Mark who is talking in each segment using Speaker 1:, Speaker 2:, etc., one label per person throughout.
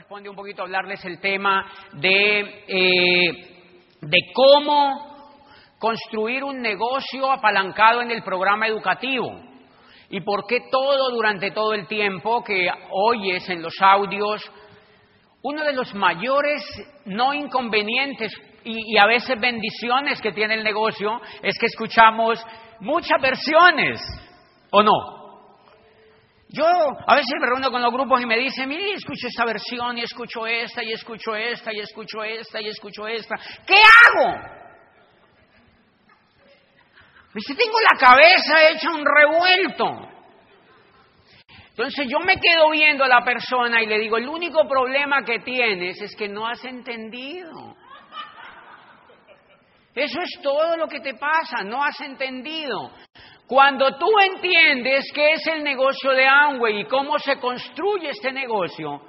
Speaker 1: corresponde un poquito hablarles el tema de, eh, de cómo construir un negocio apalancado en el programa educativo y por qué todo durante todo el tiempo que oyes en los audios, uno de los mayores no inconvenientes y, y a veces bendiciones que tiene el negocio es que escuchamos muchas versiones, ¿o no? Yo a veces me reúno con los grupos y me dicen, mire, escucho esta versión y escucho esta y escucho esta y escucho esta y escucho esta. ¿Qué hago? Dice, tengo la cabeza hecha un revuelto. Entonces yo me quedo viendo a la persona y le digo, el único problema que tienes es que no has entendido. Eso es todo lo que te pasa, no has entendido. Cuando tú entiendes qué es el negocio de Amway y cómo se construye este negocio,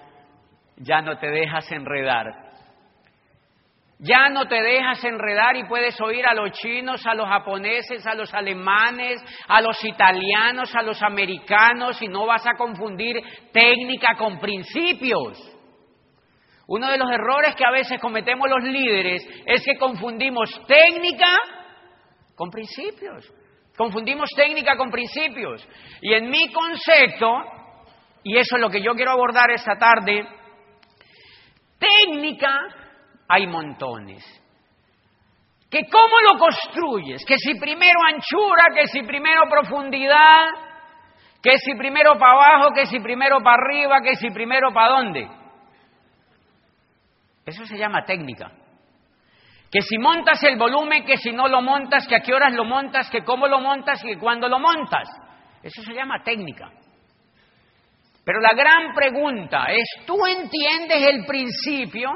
Speaker 1: ya no te dejas enredar. Ya no te dejas enredar y puedes oír a los chinos, a los japoneses, a los alemanes, a los italianos, a los americanos y no vas a confundir técnica con principios. Uno de los errores que a veces cometemos los líderes es que confundimos técnica con principios. Confundimos técnica con principios. Y en mi concepto, y eso es lo que yo quiero abordar esta tarde, técnica hay montones. Que cómo lo construyes, que si primero anchura, que si primero profundidad, que si primero para abajo, que si primero para arriba, que si primero para dónde. Eso se llama técnica. Que si montas el volumen, que si no lo montas, que a qué horas lo montas, que cómo lo montas y que cuándo lo montas. Eso se llama técnica. Pero la gran pregunta es, ¿tú entiendes el principio?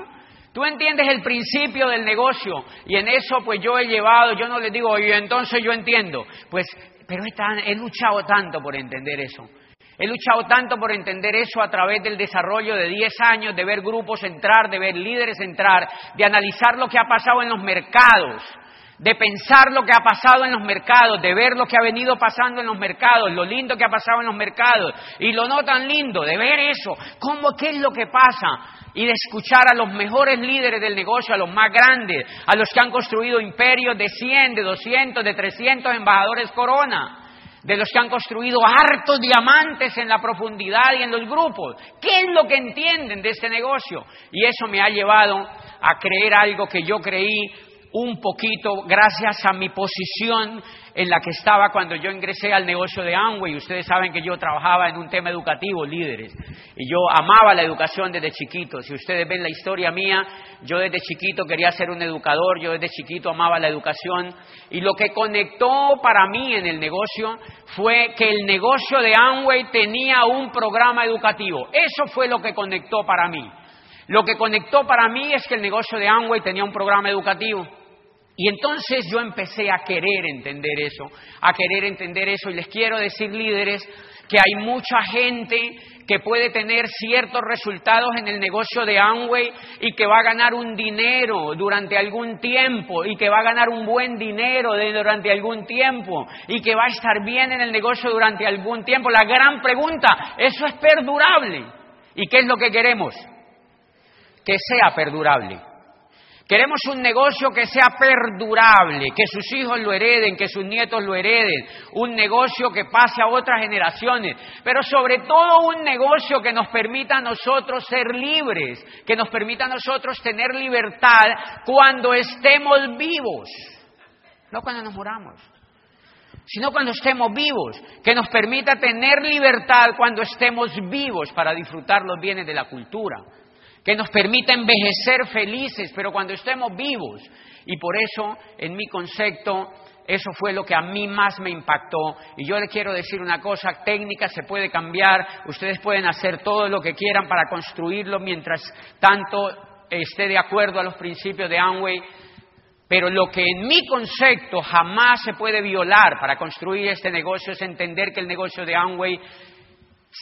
Speaker 1: ¿Tú entiendes el principio del negocio? Y en eso pues yo he llevado, yo no les digo, oye, entonces yo entiendo. Pues, pero he, he luchado tanto por entender eso. He luchado tanto por entender eso a través del desarrollo de 10 años, de ver grupos entrar, de ver líderes entrar, de analizar lo que ha pasado en los mercados, de pensar lo que ha pasado en los mercados, de ver lo que ha venido pasando en los mercados, lo lindo que ha pasado en los mercados y lo no tan lindo, de ver eso, cómo, qué es lo que pasa y de escuchar a los mejores líderes del negocio, a los más grandes, a los que han construido imperios de 100, de 200, de 300 embajadores corona de los que han construido hartos diamantes en la profundidad y en los grupos. ¿Qué es lo que entienden de este negocio? Y eso me ha llevado a creer algo que yo creí un poquito gracias a mi posición en la que estaba cuando yo ingresé al negocio de Amway. Ustedes saben que yo trabajaba en un tema educativo, líderes, y yo amaba la educación desde chiquito. Si ustedes ven la historia mía, yo desde chiquito quería ser un educador, yo desde chiquito amaba la educación, y lo que conectó para mí en el negocio fue que el negocio de Amway tenía un programa educativo. Eso fue lo que conectó para mí. Lo que conectó para mí es que el negocio de Amway tenía un programa educativo. Y entonces yo empecé a querer entender eso, a querer entender eso. Y les quiero decir, líderes, que hay mucha gente que puede tener ciertos resultados en el negocio de Amway y que va a ganar un dinero durante algún tiempo y que va a ganar un buen dinero durante algún tiempo y que va a estar bien en el negocio durante algún tiempo. La gran pregunta, ¿eso es perdurable? ¿Y qué es lo que queremos? Que sea perdurable. Queremos un negocio que sea perdurable, que sus hijos lo hereden, que sus nietos lo hereden, un negocio que pase a otras generaciones, pero sobre todo un negocio que nos permita a nosotros ser libres, que nos permita a nosotros tener libertad cuando estemos vivos, no cuando nos moramos sino cuando estemos vivos, que nos permita tener libertad cuando estemos vivos para disfrutar los bienes de la cultura, que nos permita envejecer felices, pero cuando estemos vivos. Y por eso, en mi concepto, eso fue lo que a mí más me impactó. Y yo le quiero decir una cosa, técnica se puede cambiar, ustedes pueden hacer todo lo que quieran para construirlo mientras tanto esté de acuerdo a los principios de Amway, pero lo que en mi concepto jamás se puede violar para construir este negocio es entender que el negocio de Amway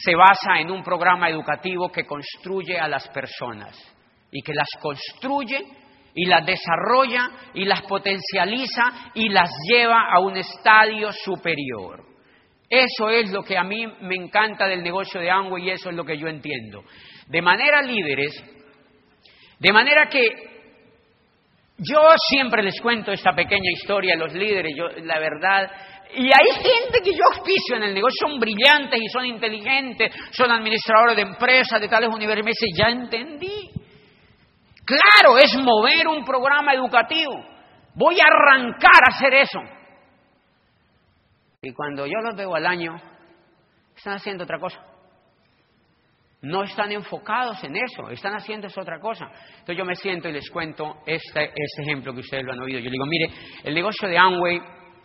Speaker 1: se basa en un programa educativo que construye a las personas y que las construye y las desarrolla y las potencializa y las lleva a un estadio superior. Eso es lo que a mí me encanta del negocio de Amway y eso es lo que yo entiendo. de manera líderes, de manera que yo siempre les cuento esta pequeña historia a los líderes, yo la verdad, y hay gente que yo auspicio en el negocio, son brillantes y son inteligentes, son administradores de empresas, de tales universidades, ya entendí. Claro, es mover un programa educativo. Voy a arrancar a hacer eso. Y cuando yo los veo al año, están haciendo otra cosa. No están enfocados en eso, están haciendo esa otra cosa. Entonces yo me siento y les cuento este, este ejemplo que ustedes lo han oído. Yo digo, mire, el negocio de Amway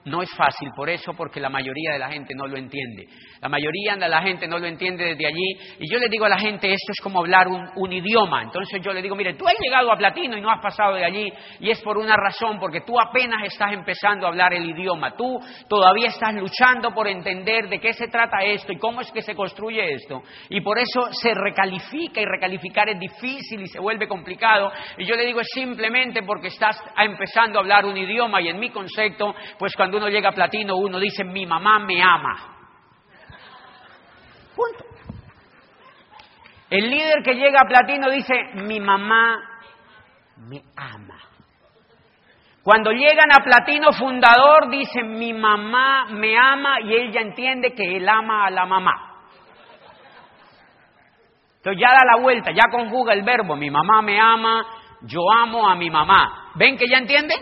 Speaker 1: no es fácil por eso, porque la mayoría de la gente no lo entiende. La mayoría de la gente no lo entiende desde allí. Y yo le digo a la gente, esto es como hablar un, idioma. Entonces yo le digo, mire, tú has llegado a platino y no has pasado de allí. Y es por una razón, porque tú apenas estás empezando a hablar el idioma. Tú todavía estás luchando por entender de qué se trata esto y cómo es que se construye esto. Y por eso se recalifica y recalificar es difícil y se vuelve complicado. Y yo le digo, es simplemente porque estás empezando a hablar un idioma y en mi concepto, pues cuando cuando uno llega a platino, uno dice, mi mamá me ama. Punto. El líder que llega a platino dice, mi mamá me ama. Cuando llegan a platino fundador, dicen, mi mamá me ama y ella entiende que él ama a la mamá. Entonces ya da la vuelta, ya conjuga el verbo, mi mamá me ama, yo amo a mi mamá. ¿Ven que ya entiende?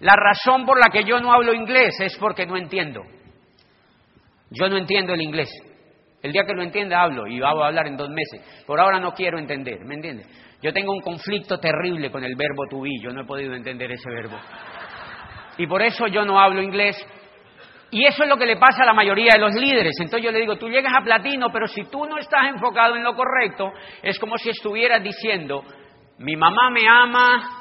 Speaker 1: La razón por la que yo no hablo inglés es porque no entiendo. Yo no entiendo el inglés. El día que lo entienda hablo y voy a hablar en dos meses. Por ahora no quiero entender, ¿me entiendes? Yo tengo un conflicto terrible con el verbo to be, yo no he podido entender ese verbo. Y por eso yo no hablo inglés. Y eso es lo que le pasa a la mayoría de los líderes. Entonces yo le digo, tú llegas a platino, pero si tú no estás enfocado en lo correcto, es como si estuvieras diciendo, mi mamá me ama,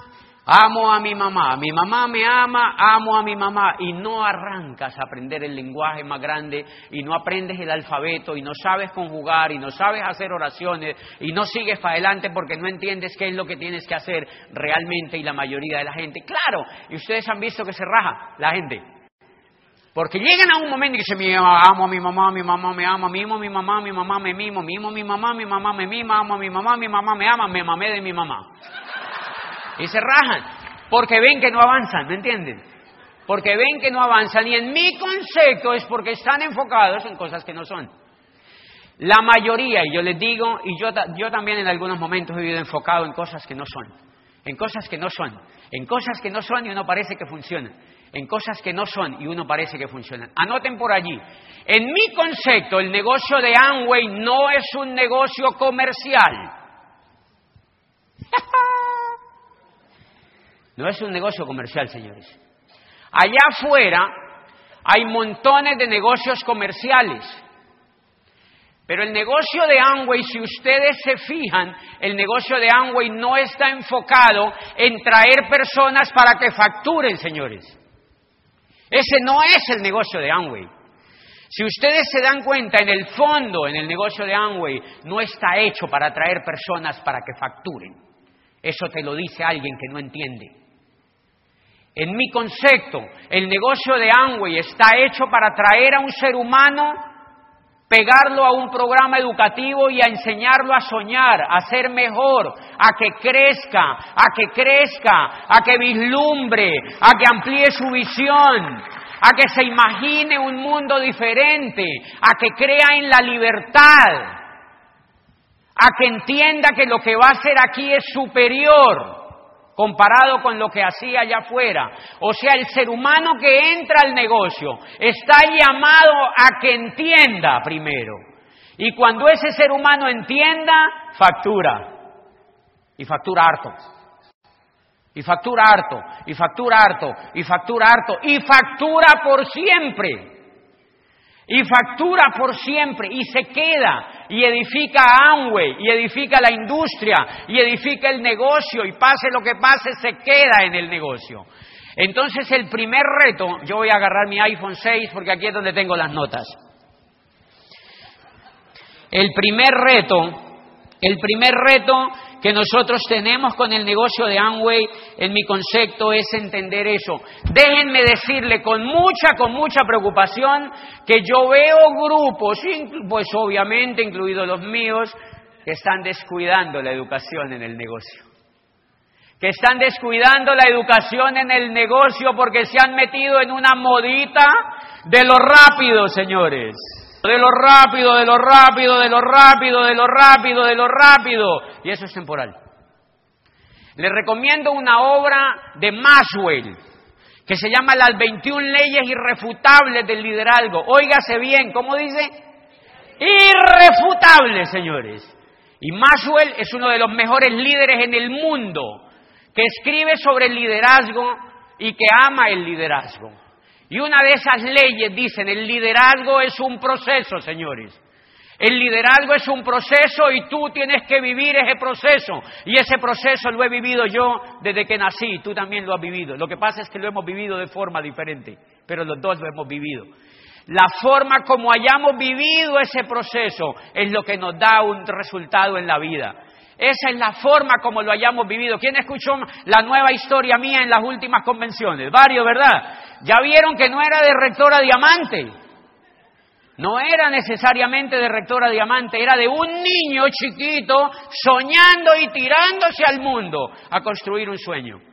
Speaker 1: Amo a mi mamá, mi mamá me ama, amo a mi mamá. Y no arrancas a aprender el lenguaje más grande y no aprendes el alfabeto y no sabes conjugar y no sabes hacer oraciones y no sigues para adelante porque no entiendes qué es lo que tienes que hacer realmente y la mayoría de la gente. Claro, y ustedes han visto que se raja la gente. Porque llegan a un momento y dicen, amo a mi mamá, mi mamá me ama, mimo a mi mamá, mi mamá me mimo, mimo a mi mamá, mi mamá me mima, amo a mi mamá, mi mamá me ama, me mamé de mi mamá. Y se rajan, porque ven que no avanzan, ¿me entienden? Porque ven que no avanzan y en mi concepto es porque están enfocados en cosas que no son. La mayoría, y yo les digo, y yo, yo también en algunos momentos he vivido enfocado en cosas que no son, en cosas que no son, en cosas que no son y uno parece que funcionan, en cosas que no son y uno parece que funcionan. Anoten por allí, en mi concepto el negocio de Amway no es un negocio comercial. No es un negocio comercial, señores. Allá afuera hay montones de negocios comerciales. Pero el negocio de Amway, si ustedes se fijan, el negocio de Amway no está enfocado en traer personas para que facturen, señores. Ese no es el negocio de Amway. Si ustedes se dan cuenta, en el fondo, en el negocio de Amway, no está hecho para traer personas para que facturen. Eso te lo dice alguien que no entiende. En mi concepto, el negocio de Amway está hecho para traer a un ser humano, pegarlo a un programa educativo y a enseñarlo a soñar, a ser mejor, a que crezca, a que crezca, a que vislumbre, a que amplíe su visión, a que se imagine un mundo diferente, a que crea en la libertad, a que entienda que lo que va a hacer aquí es superior comparado con lo que hacía allá afuera. O sea, el ser humano que entra al negocio está llamado a que entienda primero. Y cuando ese ser humano entienda, factura. Y factura harto. Y factura harto. Y factura harto. Y factura harto. Y factura por siempre y factura por siempre y se queda y edifica Amway y edifica la industria y edifica el negocio y pase lo que pase se queda en el negocio. Entonces el primer reto, yo voy a agarrar mi iPhone 6 porque aquí es donde tengo las notas. El primer reto, el primer reto que nosotros tenemos con el negocio de Amway, en mi concepto, es entender eso. Déjenme decirle con mucha, con mucha preocupación que yo veo grupos, pues obviamente incluidos los míos, que están descuidando la educación en el negocio. Que están descuidando la educación en el negocio porque se han metido en una modita de lo rápido, señores. De lo rápido, de lo rápido, de lo rápido, de lo rápido, de lo rápido. Y eso es temporal. Les recomiendo una obra de Maxwell que se llama Las 21 leyes irrefutables del liderazgo. Óigase bien, ¿cómo dice? Irrefutables, señores. Y Maxwell es uno de los mejores líderes en el mundo que escribe sobre el liderazgo y que ama el liderazgo. Y una de esas leyes dicen, el liderazgo es un proceso, señores. El liderazgo es un proceso y tú tienes que vivir ese proceso. Y ese proceso lo he vivido yo desde que nací, tú también lo has vivido. Lo que pasa es que lo hemos vivido de forma diferente, pero los dos lo hemos vivido. La forma como hayamos vivido ese proceso es lo que nos da un resultado en la vida. Esa es la forma como lo hayamos vivido. ¿Quién escuchó la nueva historia mía en las últimas convenciones? Varios, ¿verdad? Ya vieron que no era de rectora diamante. No era necesariamente de rectora diamante, era de un niño chiquito soñando y tirándose al mundo a construir un sueño.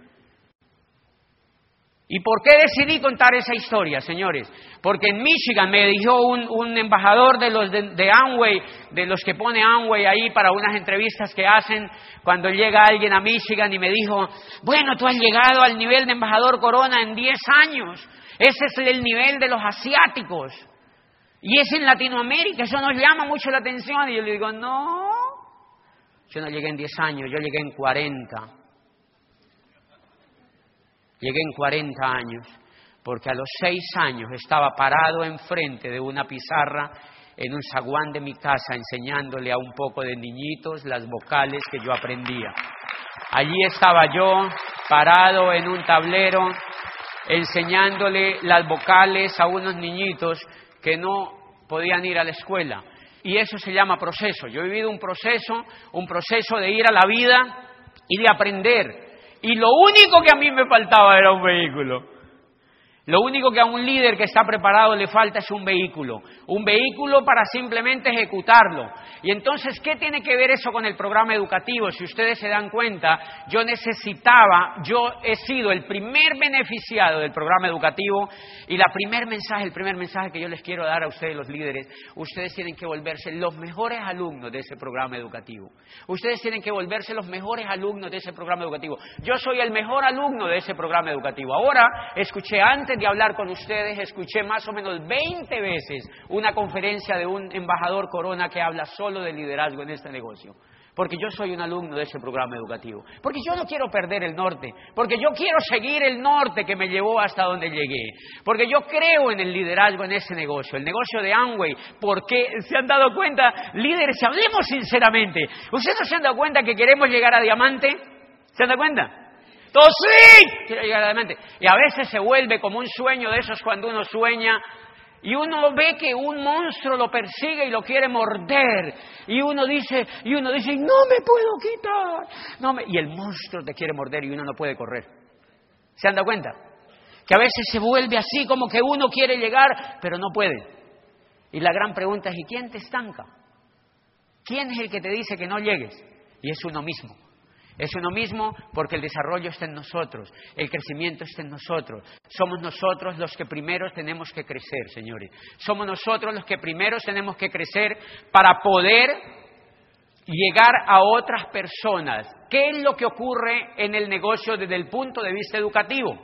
Speaker 1: ¿Y por qué decidí contar esa historia, señores? Porque en Michigan me dijo un, embajador de los de, Amway, de los que pone Amway ahí para unas entrevistas que hacen cuando llega alguien a Michigan y me dijo, bueno, tú has llegado al nivel de embajador Corona en 10 años. Ese es el nivel de los asiáticos. Y es en Latinoamérica, eso nos llama mucho la atención. Y yo le digo, no, yo no llegué en 10 años, yo llegué en 40. Llegué en 40 años, porque a los 6 años estaba parado enfrente de una pizarra en un zaguán de mi casa enseñándole a un poco de niñitos las vocales que yo aprendía. Allí estaba yo parado en un tablero enseñándole las vocales a unos niñitos que no podían ir a la escuela. Y eso se llama proceso. Yo he vivido un proceso, un proceso de ir a la vida y de aprender. Y lo único que a mí me faltaba era un vehículo. Lo único que a un líder que está preparado le falta es un vehículo, un vehículo para simplemente ejecutarlo. Y entonces, ¿qué tiene que ver eso con el programa educativo? Si ustedes se dan cuenta, yo necesitaba, yo he sido el primer beneficiado del programa educativo y la primer mensaje, el primer mensaje que yo les quiero dar a ustedes los líderes, ustedes tienen que volverse los mejores alumnos de ese programa educativo. Ustedes tienen que volverse los mejores alumnos de ese programa educativo. Yo soy el mejor alumno de ese programa educativo. Ahora, escuché antes de hablar con ustedes, escuché más o menos 20 veces una conferencia de un embajador Corona que habla solo de liderazgo en este negocio. Porque yo soy un alumno de ese programa educativo. Porque yo no quiero perder el norte. Porque yo quiero seguir el norte que me llevó hasta donde llegué. Porque yo creo en el liderazgo en ese negocio. El negocio de Amway. Porque se han dado cuenta, líderes, hablemos sinceramente. ¿Ustedes no se han dado cuenta que queremos llegar a diamante? ¿Se han dado cuenta? Sí. Y a veces se vuelve como un sueño de esos cuando uno sueña y uno ve que un monstruo lo persigue y lo quiere morder. Y uno dice, y uno dice, no me puedo quitar. No. Y el monstruo te quiere morder y uno no puede correr. ¿Se han dado cuenta? Que a veces se vuelve así como que uno quiere llegar, pero no puede. Y la gran pregunta es, ¿y quién te estanca? ¿Quién es el que te dice que no llegues? Y es uno mismo. Es uno mismo porque el desarrollo está en nosotros, el crecimiento está en nosotros. Somos nosotros los que primero tenemos que crecer, señores. Somos nosotros los que primero tenemos que crecer para poder llegar a otras personas. ¿Qué es lo que ocurre en el negocio desde el punto de vista educativo?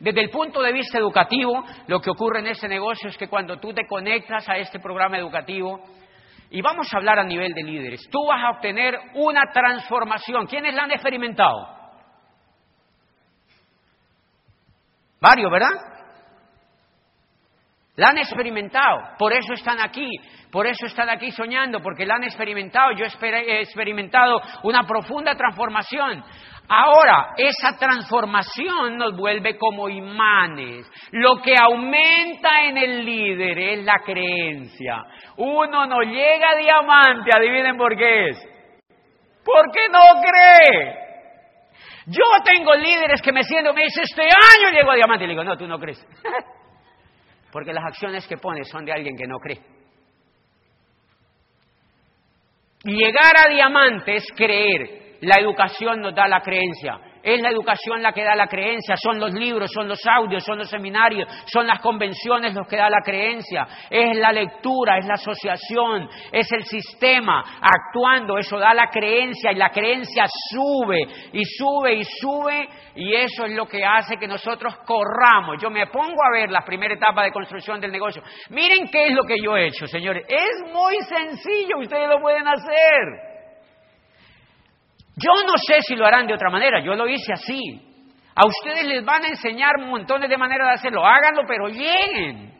Speaker 1: Desde el punto de vista educativo, lo que ocurre en ese negocio es que cuando tú te conectas a este programa educativo, y vamos a hablar a nivel de líderes. Tú vas a obtener una transformación. ¿Quiénes la han experimentado? Varios, ¿verdad? La han experimentado, por eso están aquí, por eso están aquí soñando, porque la han experimentado. Yo he experimentado una profunda transformación. Ahora, esa transformación nos vuelve como imanes. Lo que aumenta en el líder es la creencia. Uno no llega a diamante, adivinen por qué es. ¿Por qué no cree? Yo tengo líderes que me sienten, me dicen, este año llego a diamante. Y le digo, no, tú no crees. Porque las acciones que pones son de alguien que no cree. Llegar a diamante es creer. La educación nos da la creencia. Es la educación la que da la creencia, son los libros, son los audios, son los seminarios, son las convenciones los que da la creencia, es la lectura, es la asociación, es el sistema actuando, eso da la creencia y la creencia sube y sube y sube y eso es lo que hace que nosotros corramos. Yo me pongo a ver la primera etapa de construcción del negocio. Miren qué es lo que yo he hecho, señores. Es muy sencillo, ustedes lo pueden hacer. Yo no sé si lo harán de otra manera, yo lo hice así. A ustedes les van a enseñar montones de maneras de hacerlo, háganlo, pero lleguen.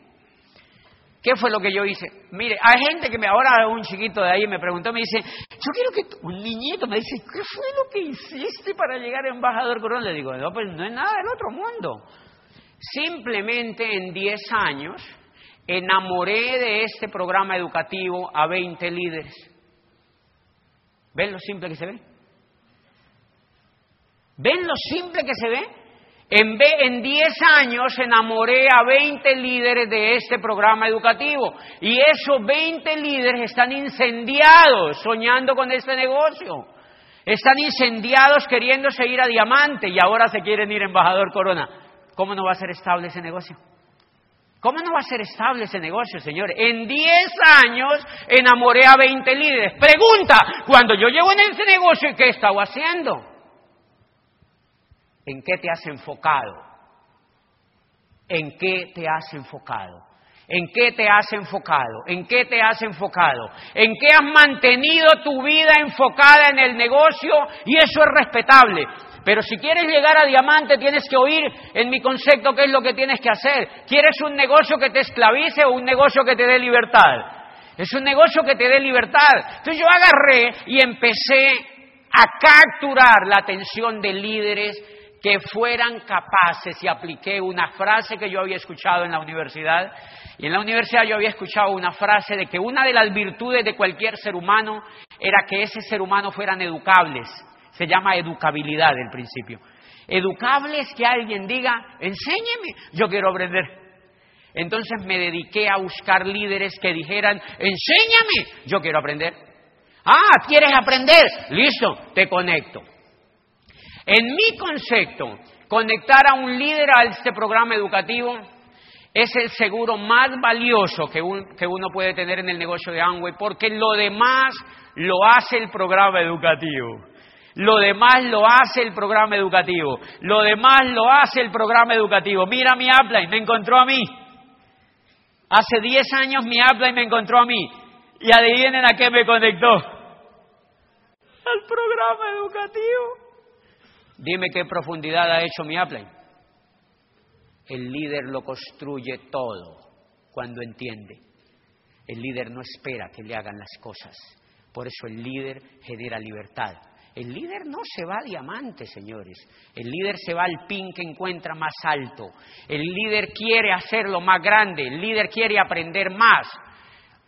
Speaker 1: ¿Qué fue lo que yo hice? Mire, hay gente que me ahora un chiquito de ahí me preguntó, me dice, yo quiero que un niñito me dice, ¿qué fue lo que hiciste para llegar a embajador Corona? Le digo, no, pues no es nada del otro mundo. Simplemente en 10 años enamoré de este programa educativo a 20 líderes. ¿Ven lo simple que se ve? ¿Ven lo simple que se ve? En, en 10 años enamoré a 20 líderes de este programa educativo y esos 20 líderes están incendiados soñando con este negocio. Están incendiados queriéndose ir a diamante y ahora se quieren ir a embajador corona. ¿Cómo no va a ser estable ese negocio? ¿Cómo no va a ser estable ese negocio, señor? En 10 años enamoré a 20 líderes. Pregunta, cuando yo llego en ese negocio, ¿qué he estado haciendo? ¿En qué te has enfocado? ¿En qué te has enfocado? ¿En qué te has enfocado? ¿En qué te has enfocado? ¿En qué has mantenido tu vida enfocada en el negocio? Y eso es respetable. Pero si quieres llegar a diamante, tienes que oír en mi concepto qué es lo que tienes que hacer. ¿Quieres un negocio que te esclavice o un negocio que te dé libertad? Es un negocio que te dé libertad. Entonces yo agarré y empecé a capturar la atención de líderes que fueran capaces, y apliqué una frase que yo había escuchado en la universidad, y en la universidad yo había escuchado una frase de que una de las virtudes de cualquier ser humano era que ese ser humano fueran educables, se llama educabilidad en principio. Educables que alguien diga, enséñeme, yo quiero aprender. Entonces me dediqué a buscar líderes que dijeran, enséñame, yo quiero aprender. Ah, ¿quieres aprender? Listo, te conecto. En mi concepto, conectar a un líder a este programa educativo es el seguro más valioso que, uno puede tener en el negocio de Amway, porque lo demás lo hace el programa educativo. Lo demás lo hace el programa educativo. Lo demás lo hace el programa educativo. Mira mi y me encontró a mí. Hace 10 años mi y me encontró a mí. Y adivinen a qué me conectó. Al programa educativo. Dime qué profundidad ha hecho mi Apple. El líder lo construye todo cuando entiende. El líder no espera que le hagan las cosas. Por eso el líder genera libertad. El líder no se va a diamante, señores. El líder se va al pin que encuentra más alto. El líder quiere hacerlo más grande. El líder quiere aprender más.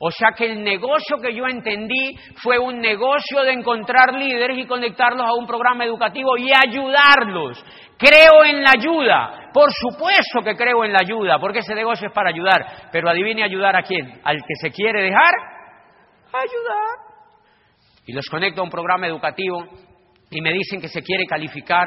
Speaker 1: O sea que el negocio que yo entendí fue un negocio de encontrar líderes y conectarlos a un programa educativo y ayudarlos. Creo en la ayuda. Por supuesto que creo en la ayuda, porque ese negocio es para ayudar. Pero adivine ayudar a quién? Al que se quiere dejar ayudar. Y los conecto a un programa educativo y me dicen que se quiere calificar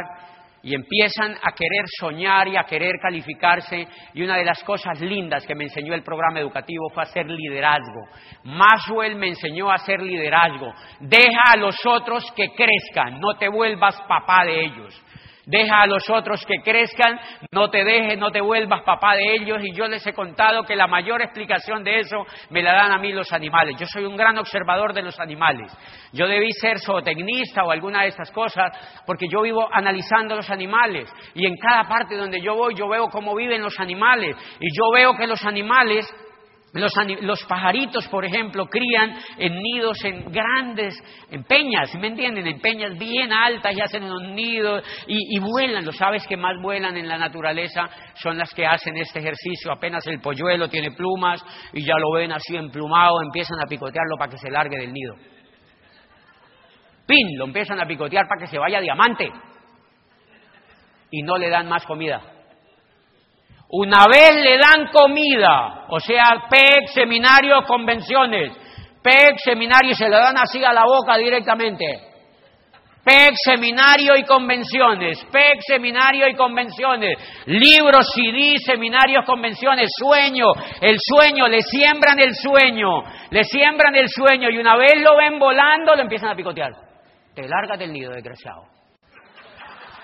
Speaker 1: y empiezan a querer soñar y a querer calificarse. Y una de las cosas lindas que me enseñó el programa educativo fue hacer liderazgo. Maswell me enseñó a hacer liderazgo. Deja a los otros que crezcan, no te vuelvas papá de ellos. Deja a los otros que crezcan, no te dejes, no te vuelvas papá de ellos. Y yo les he contado que la mayor explicación de eso me la dan a mí los animales. Yo soy un gran observador de los animales. Yo debí ser zootecnista o alguna de estas cosas porque yo vivo analizando los animales. Y en cada parte donde yo voy, yo veo cómo viven los animales. Y yo veo que los animales los, pajaritos, por ejemplo, crían en nidos en grandes, en peñas, ¿me entienden? En peñas bien altas y hacen unos nidos y, vuelan. Los aves que más vuelan en la naturaleza son las que hacen este ejercicio. Apenas el polluelo tiene plumas y ya lo ven así emplumado, empiezan a picotearlo para que se largue del nido. ¡Pin! Lo empiezan a picotear para que se vaya diamante. Y no le dan más comida. Una vez le dan comida, o sea, PEC, seminarios, convenciones. PEC, seminario, y se le dan así a la boca directamente. PEC, seminario y convenciones, PEC, seminario y convenciones, libros, CD, seminarios, convenciones, sueño, el sueño, le siembran el sueño, le siembran el sueño y una vez lo ven volando, lo empiezan a picotear. Te largas del nido, desgraciado.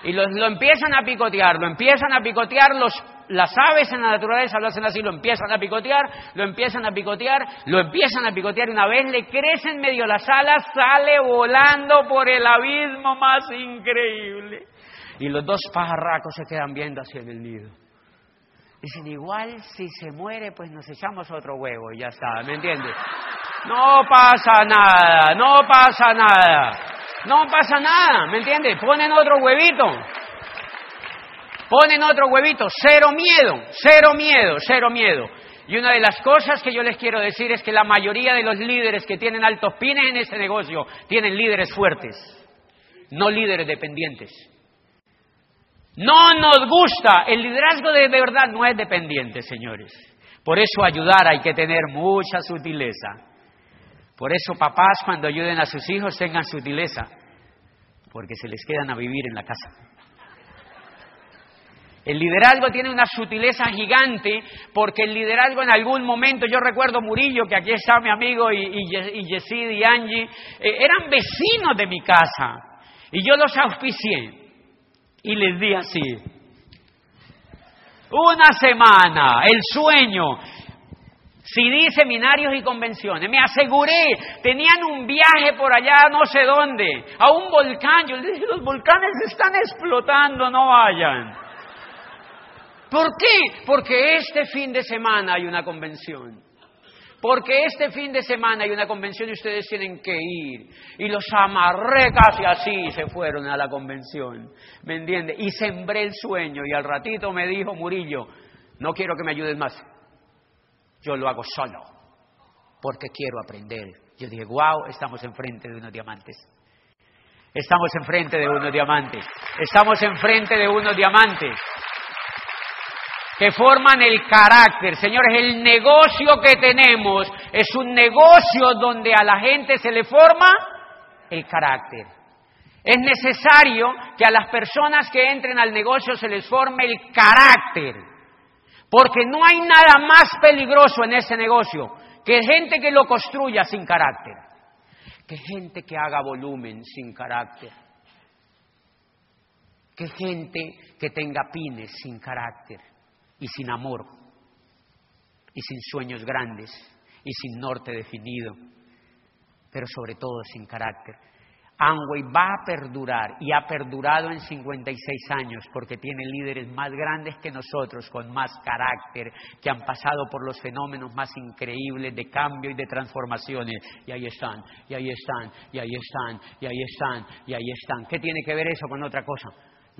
Speaker 1: Y lo, lo empiezan a picotear, lo empiezan a picotear los las aves en la naturaleza lo hacen así, lo empiezan a picotear, lo empiezan a picotear, lo empiezan a picotear y una vez le crecen medio las alas, sale volando por el abismo más increíble. Y los dos pajarracos se quedan viendo en el nido. Dicen, igual si se muere, pues nos echamos otro huevo y ya está, ¿me entiendes? No pasa nada, no pasa nada, no pasa nada, ¿me entiendes? Ponen otro huevito. Ponen otro huevito, cero miedo, cero miedo, cero miedo. Y una de las cosas que yo les quiero decir es que la mayoría de los líderes que tienen altos pines en ese negocio tienen líderes fuertes, no líderes dependientes. No nos gusta, el liderazgo de verdad no es dependiente, señores. Por eso ayudar hay que tener mucha sutileza. Por eso papás cuando ayuden a sus hijos tengan sutileza, porque se les quedan a vivir en la casa. El liderazgo tiene una sutileza gigante porque el liderazgo en algún momento, yo recuerdo Murillo, que aquí está mi amigo, y, y, Yesid y Angie, eh, eran vecinos de mi casa y yo los auspicié y les di así. Una semana, el sueño, CD, seminarios y convenciones. Me aseguré, tenían un viaje por allá, no sé dónde, a un volcán. Yo les dije, los volcanes están explotando, no vayan. ¿Por qué? Porque este fin de semana hay una convención. Porque este fin de semana hay una convención y ustedes tienen que ir. Y los amarré casi así se fueron a la convención. ¿Me entiende? Y sembré el sueño y al ratito me dijo Murillo, no quiero que me ayudes más. Yo lo hago solo. Porque quiero aprender. Yo dije, wow, estamos enfrente de unos diamantes. Estamos enfrente de unos diamantes. Estamos enfrente de unos diamantes que forman el carácter. Señores, el negocio que tenemos es un negocio donde a la gente se le forma el carácter. Es necesario que a las personas que entren al negocio se les forme el carácter, porque no hay nada más peligroso en ese negocio que gente que lo construya sin carácter, que gente que haga volumen sin carácter, que gente que tenga pines sin carácter y sin amor, y sin sueños grandes, y sin norte definido, pero sobre todo sin carácter. Amway va a perdurar y ha perdurado en 56 años porque tiene líderes más grandes que nosotros, con más carácter, que han pasado por los fenómenos más increíbles de cambio y de transformaciones. Y ahí están, y ahí están, y ahí están, y ahí están, y ahí están. ¿Qué tiene que ver eso con otra cosa?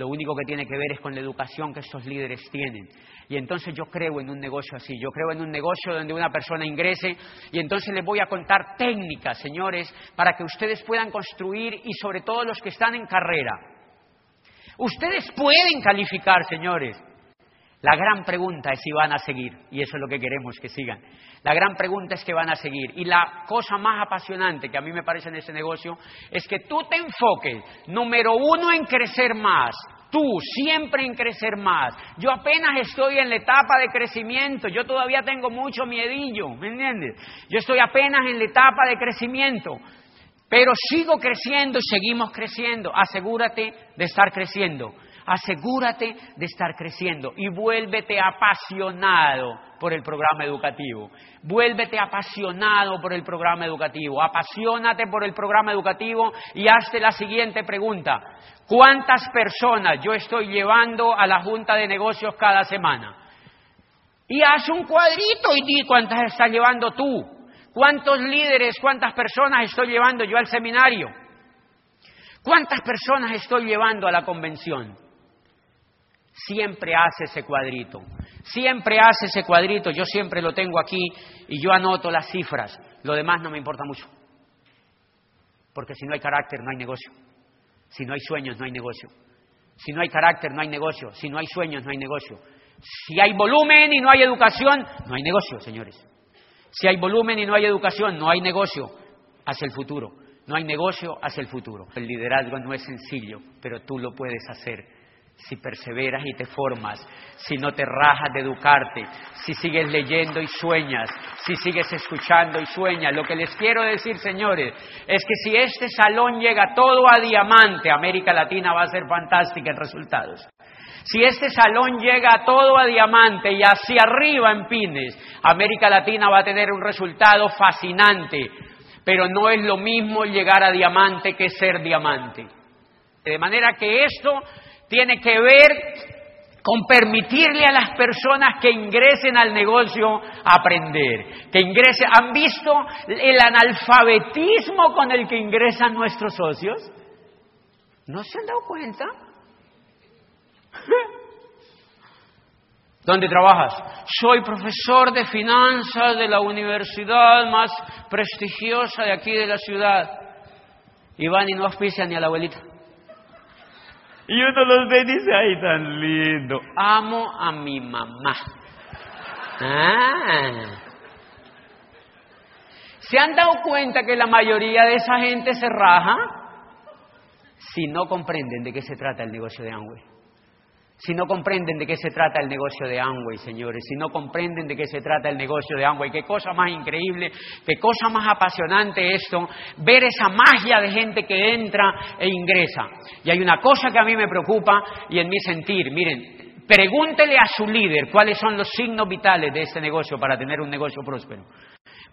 Speaker 1: Lo único que tiene que ver es con la educación que estos líderes tienen. Y entonces yo creo en un negocio así, yo creo en un negocio donde una persona ingrese y entonces les voy a contar técnicas, señores, para que ustedes puedan construir y sobre todo los que están en carrera. Ustedes pueden calificar, señores. La gran pregunta es si van a seguir, y eso es lo que queremos que sigan. La gran pregunta es que van a seguir. Y la cosa más apasionante que a mí me parece en ese negocio es que tú te enfoques, número uno, en crecer más, tú siempre en crecer más. Yo apenas estoy en la etapa de crecimiento, yo todavía tengo mucho miedillo, ¿me entiendes? Yo estoy apenas en la etapa de crecimiento, pero sigo creciendo y seguimos creciendo. Asegúrate de estar creciendo. Asegúrate de estar creciendo y vuélvete apasionado por el programa educativo. Vuélvete apasionado por el programa educativo. Apasionate por el programa educativo y hazte la siguiente pregunta. ¿Cuántas personas yo estoy llevando a la Junta de Negocios cada semana? Y haz un cuadrito y di cuántas estás llevando tú. ¿Cuántos líderes, cuántas personas estoy llevando yo al seminario? ¿Cuántas personas estoy llevando a la convención? Siempre hace ese cuadrito. Siempre hace ese cuadrito. Yo siempre lo tengo aquí y yo anoto las cifras. Lo demás no me importa mucho. Porque si no hay carácter, no hay negocio. Si no hay sueños, no hay negocio. Si no hay carácter, no hay negocio. Si no hay sueños, no hay negocio. Si hay volumen y no hay educación, no hay negocio, señores. Si hay volumen y no hay educación, no hay negocio hacia el futuro. No hay negocio hacia el futuro. El liderazgo no es sencillo, pero tú lo puedes hacer si perseveras y te formas, si no te rajas de educarte, si sigues leyendo y sueñas, si sigues escuchando y sueñas. Lo que les quiero decir, señores, es que si este salón llega todo a diamante, América Latina va a ser fantástica en resultados. Si este salón llega todo a diamante y hacia arriba en pines, América Latina va a tener un resultado fascinante, pero no es lo mismo llegar a diamante que ser diamante. De manera que esto tiene que ver con permitirle a las personas que ingresen al negocio aprender, que ingresen. ¿Han visto el analfabetismo con el que ingresan nuestros socios? ¿No se han dado cuenta? ¿Dónde trabajas? Soy profesor de finanzas de la universidad más prestigiosa de aquí de la ciudad. Y van y no auspician ni a la abuelita. Y uno los ve y dice, ay, tan lindo. Amo a mi mamá. Ah. ¿Se han dado cuenta que la mayoría de esa gente se raja si no comprenden de qué se trata el negocio de Amway? Si no comprenden de qué se trata el negocio de Amway, señores, si no comprenden de qué se trata el negocio de Amway, qué cosa más increíble, qué cosa más apasionante esto, ver esa magia de gente que entra e ingresa. Y hay una cosa que a mí me preocupa y en mi sentir, miren, pregúntele a su líder cuáles son los signos vitales de este negocio para tener un negocio próspero.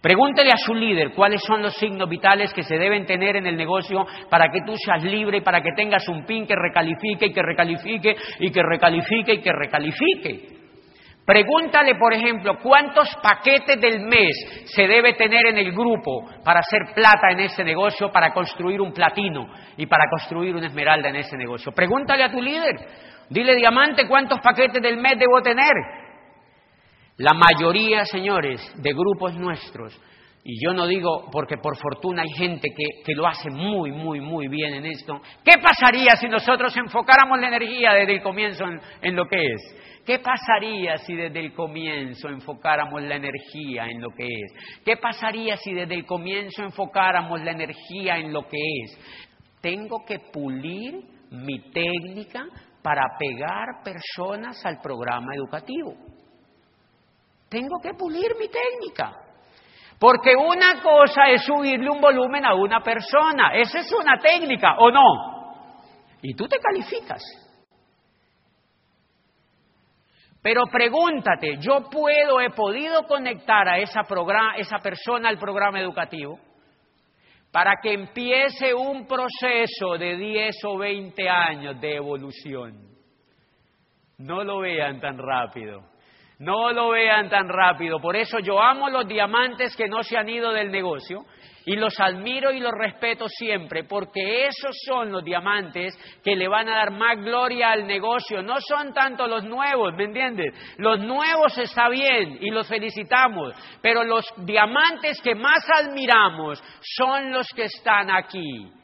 Speaker 1: Pregúntele a su líder cuáles son los signos vitales que se deben tener en el negocio para que tú seas libre y para que tengas un PIN que recalifique y que recalifique y que recalifique y que recalifique. Pregúntale, por ejemplo, cuántos paquetes del mes se debe tener en el grupo para hacer plata en ese negocio, para construir un platino y para construir una esmeralda en ese negocio. Pregúntale a tu líder. Dile, diamante, cuántos paquetes del mes debo tener. La mayoría, señores, de grupos nuestros, y yo no digo porque por fortuna hay gente que, lo hace muy, muy, muy bien en esto, ¿qué pasaría si nosotros enfocáramos la energía desde el comienzo en, en lo que es? ¿Qué pasaría si desde el comienzo enfocáramos la energía en lo que es? ¿Qué pasaría si desde el comienzo enfocáramos la energía en lo que es? Tengo que pulir mi técnica para pegar personas al programa educativo. Tengo que pulir mi técnica. Porque una cosa es subirle un volumen a una persona. Esa es una técnica, ¿o no? Y tú te calificas. Pero pregúntate, ¿yo puedo, he podido conectar a esa, esa persona al programa educativo para que empiece un proceso de 10 o 20 años de evolución? No lo vean tan rápido. No lo vean tan rápido. Por eso yo amo los diamantes que no se han ido del negocio y los admiro y los respeto siempre, porque esos son los diamantes que le van a dar más gloria al negocio. No son tanto los nuevos, ¿me entiendes? Los nuevos está bien y los felicitamos, pero los diamantes que más admiramos son los que están aquí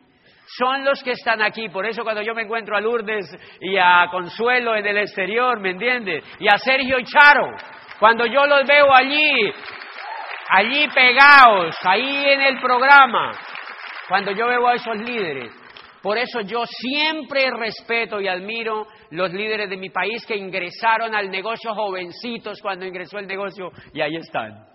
Speaker 1: son los que están aquí. Por eso cuando yo me encuentro a Lourdes y a Consuelo en el exterior, ¿me entiendes? Y a Sergio y Charo, cuando yo los veo allí, allí pegados, ahí en el programa, cuando yo veo a esos líderes. Por eso yo siempre respeto y admiro los líderes de mi país que ingresaron al negocio jovencitos cuando ingresó el negocio y ahí están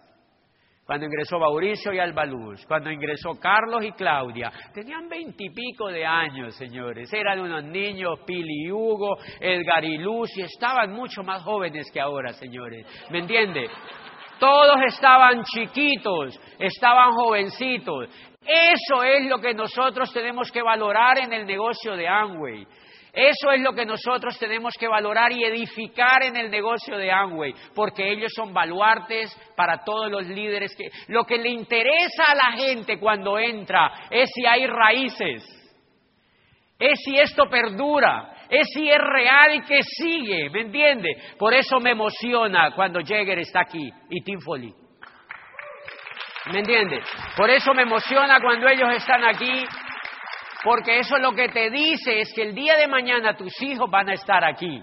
Speaker 1: cuando ingresó Mauricio y Albaluz, cuando ingresó Carlos y Claudia, tenían veintipico de años, señores, eran unos niños, Pili y Hugo, Edgar y Lucy, estaban mucho más jóvenes que ahora, señores, ¿me entiende? Todos estaban chiquitos, estaban jovencitos. Eso es lo que nosotros tenemos que valorar en el negocio de Amway. Eso es lo que nosotros tenemos que valorar y edificar en el negocio de Amway, porque ellos son baluartes para todos los líderes. Que, lo que le interesa a la gente cuando entra es si hay raíces, es si esto perdura, es si es real y que sigue, ¿me entiende? Por eso me emociona cuando Jäger está aquí y Tim Foley. ¿Me entiende? Por eso me emociona cuando ellos están aquí Porque eso lo que te dice es que el día de mañana tus hijos van a estar aquí.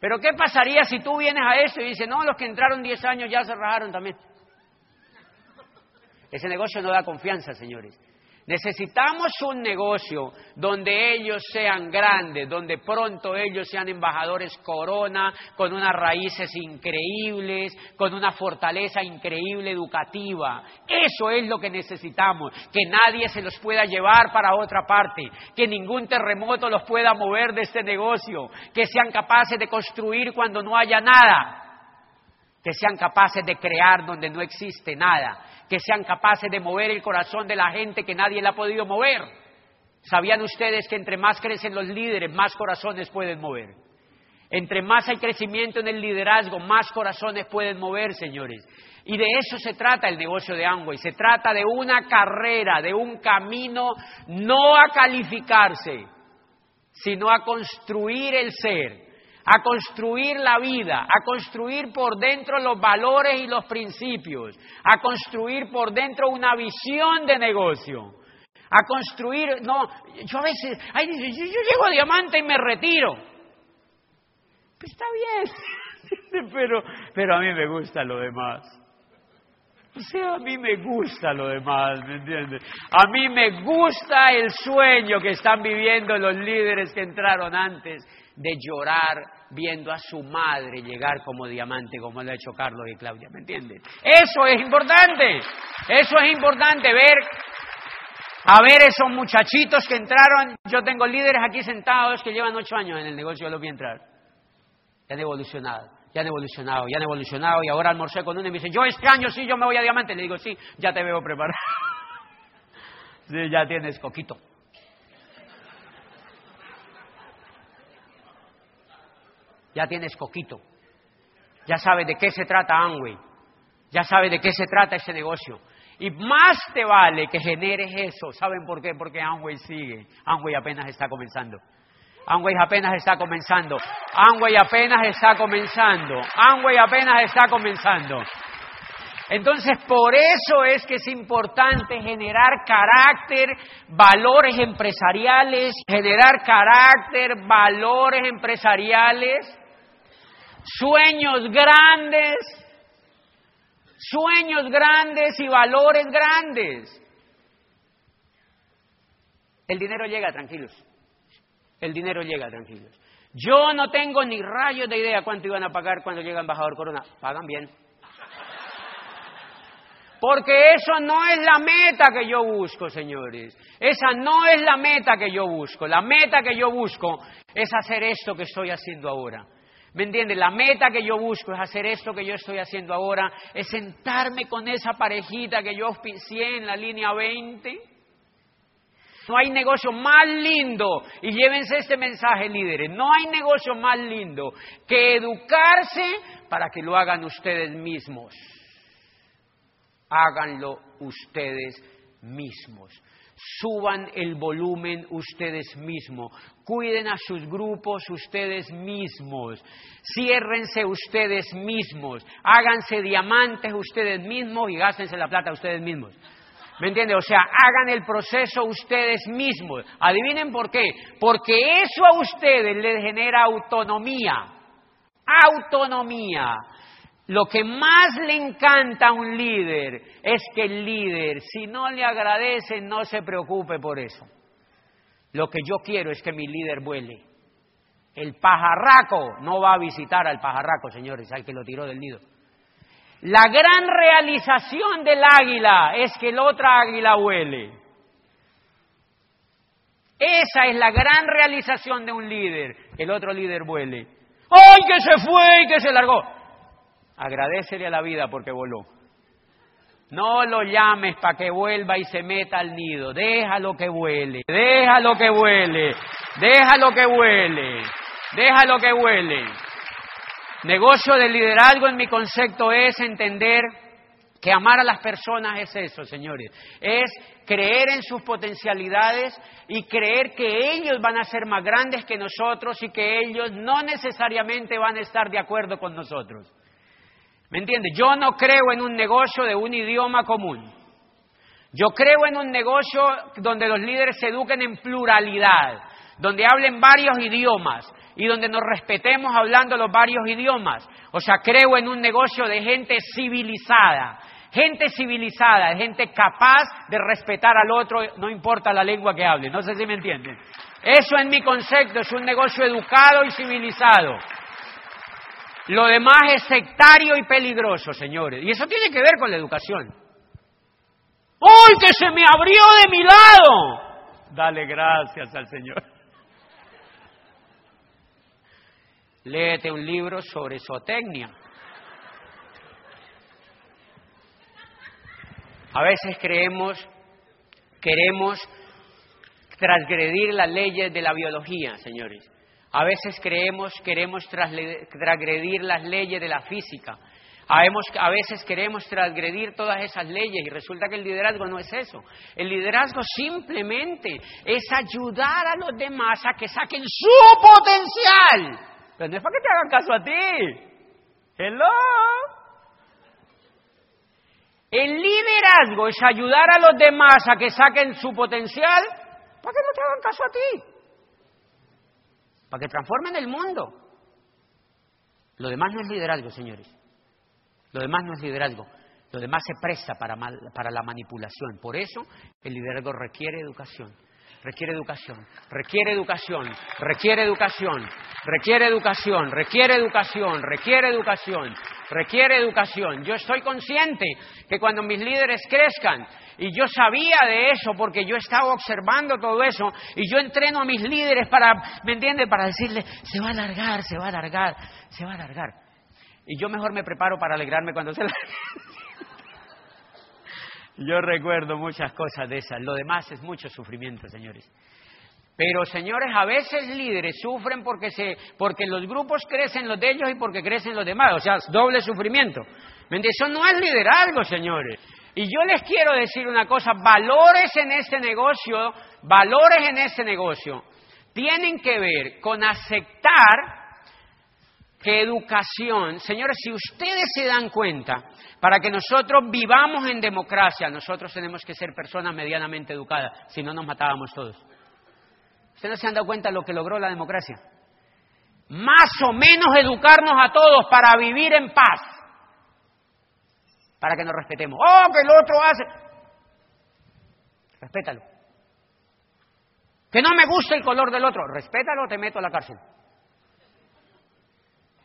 Speaker 1: Pero ¿qué pasaría si tú vienes a eso y dices, no, los que entraron 10 años ya se rajaron también? Ese negocio no da confianza, señores. Necesitamos un negocio donde ellos sean grandes, donde pronto ellos sean embajadores corona, con unas raíces increíbles, con una fortaleza increíble educativa. Eso es lo que necesitamos, que nadie se los pueda llevar para otra parte, que ningún terremoto los pueda mover de este negocio, que sean capaces de construir cuando no haya nada, que sean capaces de crear donde no existe nada que sean capaces de mover el corazón de la gente que nadie le ha podido mover. ¿Sabían ustedes que entre más crecen los líderes, más corazones pueden mover? Entre más hay crecimiento en el liderazgo, más corazones pueden mover, señores. Y de eso se trata el negocio de Amway. Se trata de una carrera, de un camino no a calificarse, sino a construir el ser a construir la vida, a construir por dentro los valores y los principios, a construir por dentro una visión de negocio, a construir, no, yo a veces, ay, yo, yo llego a diamante y me retiro. Pues está bien, pero, pero a mí me gusta lo demás. O sea, a mí me gusta lo demás, ¿me entiendes? A mí me gusta el sueño que están viviendo los líderes que entraron antes de llorar viendo a su madre llegar como diamante, como lo ha hecho Carlos y Claudia, ¿me entienden? Eso es importante, eso es importante, ver, a ver esos muchachitos que entraron, yo tengo líderes aquí sentados que llevan ocho años en el negocio de los vi entrar, ya han evolucionado. Ya han evolucionado, ya han evolucionado y ahora almorcé con uno y me dice, yo este año sí, yo me voy a diamante. Le digo, sí, ya te veo preparado. sí, ya tienes coquito. Ya tienes coquito, ya sabes de qué se trata Amway, ya sabes de qué se trata ese negocio. Y más te vale que generes eso. ¿Saben por qué? Porque Amway sigue. Amway apenas está comenzando. Amway apenas está comenzando. Amway apenas está comenzando. Amway apenas está comenzando. Entonces, por eso es que es importante generar carácter, valores empresariales, generar carácter, valores empresariales sueños grandes, sueños grandes y valores grandes. El dinero llega, tranquilos. El dinero llega, tranquilos. Yo no tengo ni rayos de idea cuánto iban a pagar cuando llega embajador Corona. Pagan bien. Porque eso no es la meta que yo busco, señores. Esa no es la meta que yo busco. La meta que yo busco es hacer esto que estoy haciendo ahora. ¿Me entiendes? La meta que yo busco es hacer esto que yo estoy haciendo ahora, es sentarme con esa parejita que yo auspicié en la línea 20. No hay negocio más lindo, y llévense este mensaje, líderes, no hay negocio más lindo que educarse para que lo hagan ustedes mismos. Háganlo ustedes mismos suban el volumen ustedes mismos, cuiden a sus grupos ustedes mismos, ciérrense ustedes mismos, háganse diamantes ustedes mismos y gástense la plata ustedes mismos. ¿Me entiende? O sea, hagan el proceso ustedes mismos. Adivinen por qué. Porque eso a ustedes les genera autonomía. Autonomía. Lo que más le encanta a un líder es que el líder, si no le agradece, no se preocupe por eso. Lo que yo quiero es que mi líder vuele. El pajarraco no va a visitar al pajarraco, señores, al que lo tiró del nido. La gran realización del águila es que el otro águila vuele. Esa es la gran realización de un líder, el otro líder vuele. ¡Ay, que se fue y que se largó! Agradecele a la vida porque voló. No lo llames para que vuelva y se meta al nido. Déjalo que vuele. Déjalo que vuele. Déjalo que vuele. Déjalo que vuele. Negocio de liderazgo en mi concepto es entender que amar a las personas es eso, señores. Es creer en sus potencialidades y creer que ellos van a ser más grandes que nosotros y que ellos no necesariamente van a estar de acuerdo con nosotros. ¿Me entiendes? Yo no creo en un negocio de un idioma común. Yo creo en un negocio donde los líderes se eduquen en pluralidad, donde hablen varios idiomas y donde nos respetemos hablando los varios idiomas. O sea, creo en un negocio de gente civilizada, gente civilizada, gente capaz de respetar al otro, no importa la lengua que hable. No sé si me entienden. Eso en mi concepto es un negocio educado y civilizado. Lo demás es sectario y peligroso, señores. Y eso tiene que ver con la educación. ¡Uy, que se me abrió de mi lado! Dale gracias al Señor. Léete un libro sobre zootecnia. A veces creemos, queremos transgredir las leyes de la biología, señores. A veces creemos, queremos transgredir las leyes de la física. A veces queremos transgredir todas esas leyes y resulta que el liderazgo no es eso. El liderazgo simplemente es ayudar a los demás a que saquen su potencial. Pero no es para que te hagan caso a ti. Hello. El liderazgo es ayudar a los demás a que saquen su potencial para que no te hagan caso a ti. Para que transformen el mundo. Lo demás no es liderazgo, señores. Lo demás no es liderazgo. Lo demás se presta para, para la manipulación. Por eso el liderazgo requiere educación. Requiere educación, requiere educación, requiere educación, requiere educación, requiere educación, requiere educación, requiere educación. Yo estoy consciente que cuando mis líderes crezcan, y yo sabía de eso porque yo estaba observando todo eso, y yo entreno a mis líderes para, ¿me entiende? Para decirles, se va a alargar, se va a alargar, se va a alargar. Y yo mejor me preparo para alegrarme cuando se la... yo recuerdo muchas cosas de esas. Lo demás es mucho sufrimiento, señores. Pero, señores, a veces líderes sufren porque, se, porque los grupos crecen los de ellos y porque crecen los demás. O sea, doble sufrimiento. Eso no es liderazgo, señores. Y yo les quiero decir una cosa, valores en este negocio, valores en este negocio, tienen que ver con aceptar que educación, señores, si ustedes se dan cuenta, para que nosotros vivamos en democracia, nosotros tenemos que ser personas medianamente educadas, si no nos matábamos todos. ¿Ustedes no se han dado cuenta de lo que logró la democracia? Más o menos educarnos a todos para vivir en paz, para que nos respetemos. Oh, que el otro hace. Respétalo. Que no me gusta el color del otro, respétalo te meto a la cárcel.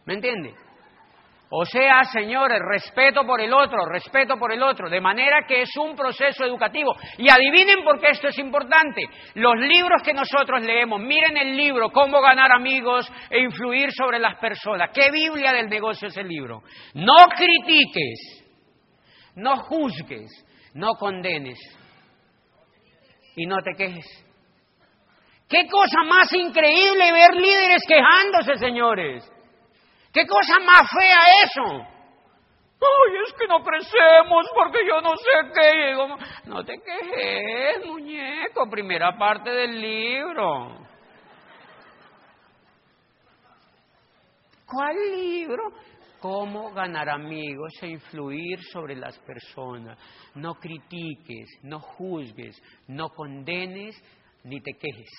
Speaker 1: ¿Me entiende? O sea, señores, respeto por el otro, respeto por el otro, de manera que es un proceso educativo. Y adivinen por qué esto es importante. Los libros que nosotros leemos, miren el libro, Cómo ganar amigos e influir sobre las personas. ¿Qué Biblia del negocio es el libro? No critiques, no juzgues, no condenes y no te quejes. ¿Qué cosa más increíble ver líderes quejándose, señores? ¿Qué cosa más fea eso? Ay, es que no crecemos porque yo no sé qué. no te quejes, muñeco, primera parte del libro. ¿Cuál libro? Cómo ganar amigos e influir sobre las personas. No critiques, no juzgues, no condenes, ni te quejes.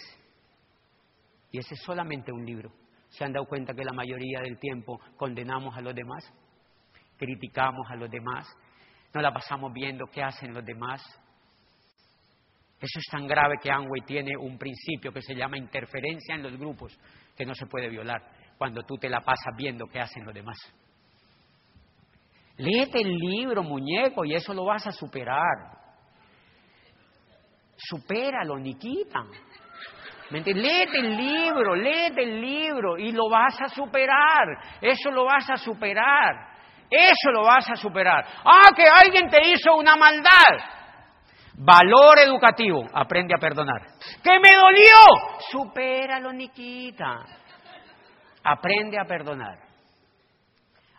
Speaker 1: Y ese es solamente un libro. ¿Se han dado cuenta que la mayoría del tiempo condenamos a los demás? Criticamos a los demás. No la pasamos viendo qué hacen los demás. Eso es tan grave que Amway tiene un principio que se llama interferencia en los grupos, que no se puede violar cuando tú te la pasas viendo qué hacen los demás. Léete el libro, muñeco, y eso lo vas a superar. Supéralo, Nikita. Léete el libro, léete el libro y lo vas a superar. Eso lo vas a superar. Eso lo vas a superar. Ah, que alguien te hizo una maldad. Valor educativo, aprende a perdonar. ¿Que me dolió? Supéralo, Niquita. Aprende a perdonar.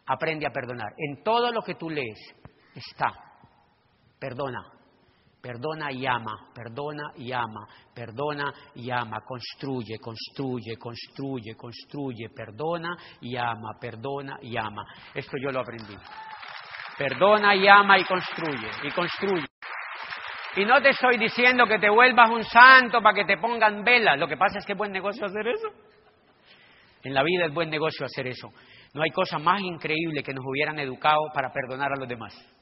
Speaker 1: Aprende a perdonar. En todo lo que tú lees está. Perdona. Perdona y ama, perdona y ama, perdona y ama, construye, construye, construye, construye, perdona y ama, perdona y ama. Esto yo lo aprendí. Perdona y ama y construye, y construye. Y no te estoy diciendo que te vuelvas un santo para que te pongan velas. Lo que pasa es que es buen negocio hacer eso. En la vida es buen negocio hacer eso. No hay cosa más increíble que nos hubieran educado para perdonar a los demás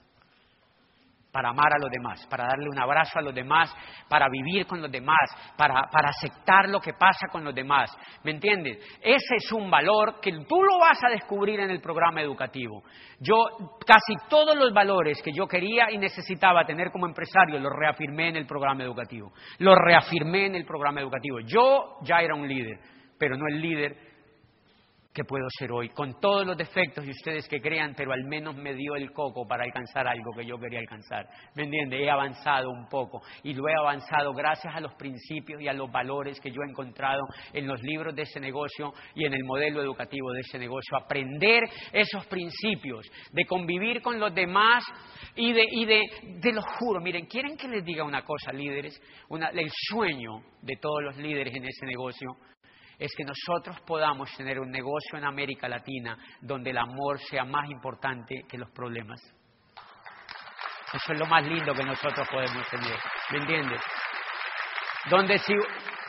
Speaker 1: para amar a los demás, para darle un abrazo a los demás, para vivir con los demás, para, para, aceptar lo que pasa con los demás. ¿Me entiendes? Ese es un valor que tú lo vas a descubrir en el programa educativo. Yo casi todos los valores que yo quería y necesitaba tener como empresario los reafirmé en el programa educativo. Los reafirmé en el programa educativo. Yo ya era un líder, pero no el líder que puedo ser hoy, con todos los defectos y ustedes que crean, pero al menos me dio el coco para alcanzar algo que yo quería alcanzar. ¿Me entiende? He avanzado un poco y lo he avanzado gracias a los principios y a los valores que yo he encontrado en los libros de ese negocio y en el modelo educativo de ese negocio. Aprender esos principios de convivir con los demás y de, y de, de lo juro, miren, ¿quieren que les diga una cosa, líderes? el sueño de todos los líderes en ese negocio es que nosotros podamos tener un negocio en América Latina donde el amor sea más importante que los problemas. Eso es lo más lindo que nosotros podemos tener, ¿me entiendes? Donde si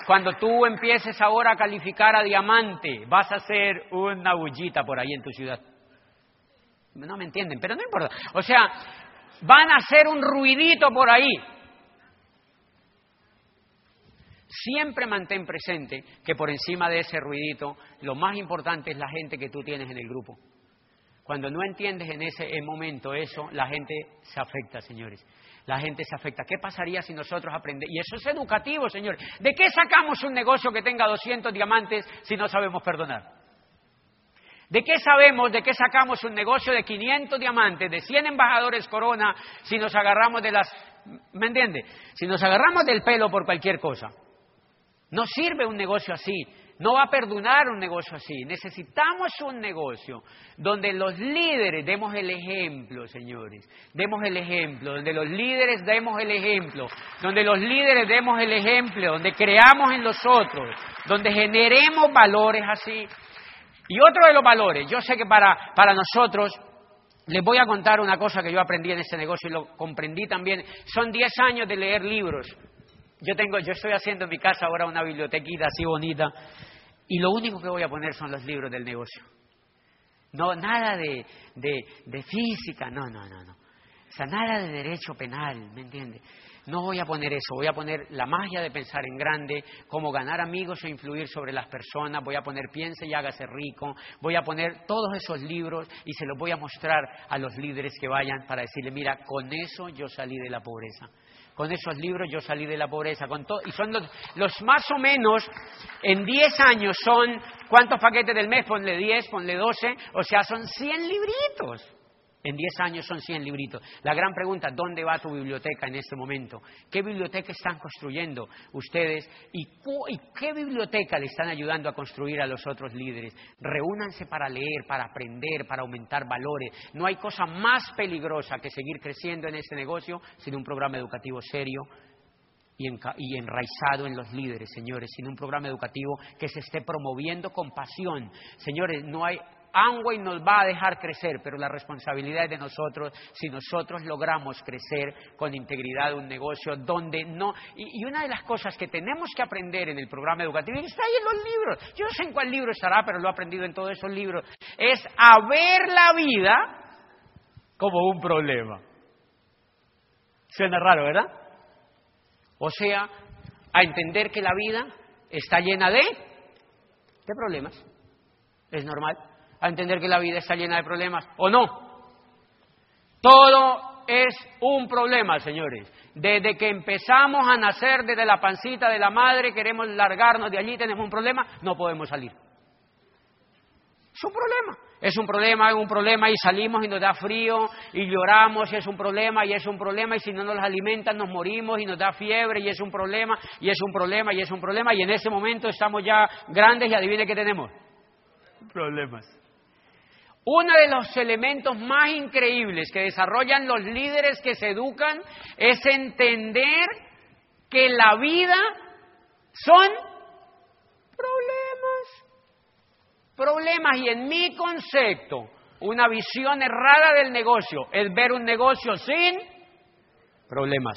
Speaker 1: cuando tú empieces ahora a calificar a diamante, vas a hacer una bullita por ahí en tu ciudad. No me entienden, pero no importa. O sea, van a hacer un ruidito por ahí. Siempre mantén presente que por encima de ese ruidito, lo más importante es la gente que tú tienes en el grupo. Cuando no entiendes en ese momento eso, la gente se afecta, señores. La gente se afecta. ¿Qué pasaría si nosotros aprendemos? Y eso es educativo, señores. ¿De qué sacamos un negocio que tenga 200 diamantes si no sabemos perdonar? ¿De qué sabemos, de qué sacamos un negocio de 500 diamantes, de 100 embajadores corona, si nos agarramos de las... ¿Me entiende? Si nos agarramos del pelo por cualquier cosa. No sirve un negocio así, no va a perdonar un negocio así. Necesitamos un negocio donde los líderes demos el ejemplo, señores. Demos el ejemplo, donde los líderes demos el ejemplo, donde los líderes demos el ejemplo, donde creamos en los otros, donde generemos valores así. Y otro de los valores, yo sé que para, para nosotros, les voy a contar una cosa que yo aprendí en ese negocio y lo comprendí también. Son 10 años de leer libros. Yo tengo, yo estoy haciendo en mi casa ahora una bibliotequita así bonita y lo único que voy a poner son los libros del negocio. No, nada de, de, física, no, no, no, no. O sea, nada de derecho penal, ¿me entiende? No voy a poner eso, voy a poner la magia de pensar en grande, cómo ganar amigos e influir sobre las personas, voy a poner piense y hágase rico, voy a poner todos esos libros y se los voy a mostrar a los líderes que vayan para decirle, mira, con eso yo salí de la pobreza con esos libros yo salí de la pobreza. Con todo, y son los, los, más o menos, en 10 años son, ¿cuántos paquetes del mes? Ponle 10, ponle 12, o sea, son 100 libritos. En 10 años son 100 libritos. La gran pregunta, ¿dónde va tu biblioteca en este momento? ¿Qué biblioteca están construyendo ustedes? ¿Y, qué biblioteca le están ayudando a construir a los otros líderes? Reúnanse para leer, para aprender, para aumentar valores. No hay cosa más peligrosa que seguir creciendo en este negocio sin un programa educativo serio, y, enraizado en los líderes, señores, sin un programa educativo que se esté promoviendo con pasión. Señores, no hay Amway nos va a dejar crecer, pero la responsabilidad es de nosotros si nosotros logramos crecer con integridad un negocio donde no... Y, una de las cosas que tenemos que aprender en el programa educativo, y está ahí en los libros, yo no sé en cuál libro estará, pero lo he aprendido en todos esos libros, es a ver la vida como un problema. Suena raro, ¿verdad? O sea, a entender que la vida está llena de, de problemas. Es normal a entender que la vida está llena de problemas o no. Todo es un problema, señores. Desde que empezamos a nacer desde la pancita de la madre, queremos largarnos de allí, tenemos un problema, no podemos salir. Es un problema. Es un problema, es un problema y salimos y nos da frío y lloramos y es un problema y es un problema y si no nos alimentan nos morimos y nos da fiebre y es un problema y es un problema y es un problema y en ese momento estamos ya grandes y adivine qué tenemos. Problemas. Uno de los elementos más increíbles que desarrollan los líderes que se educan es entender que la vida son problemas. Problemas y en mi concepto, una visión errada del negocio es ver un negocio sin problemas.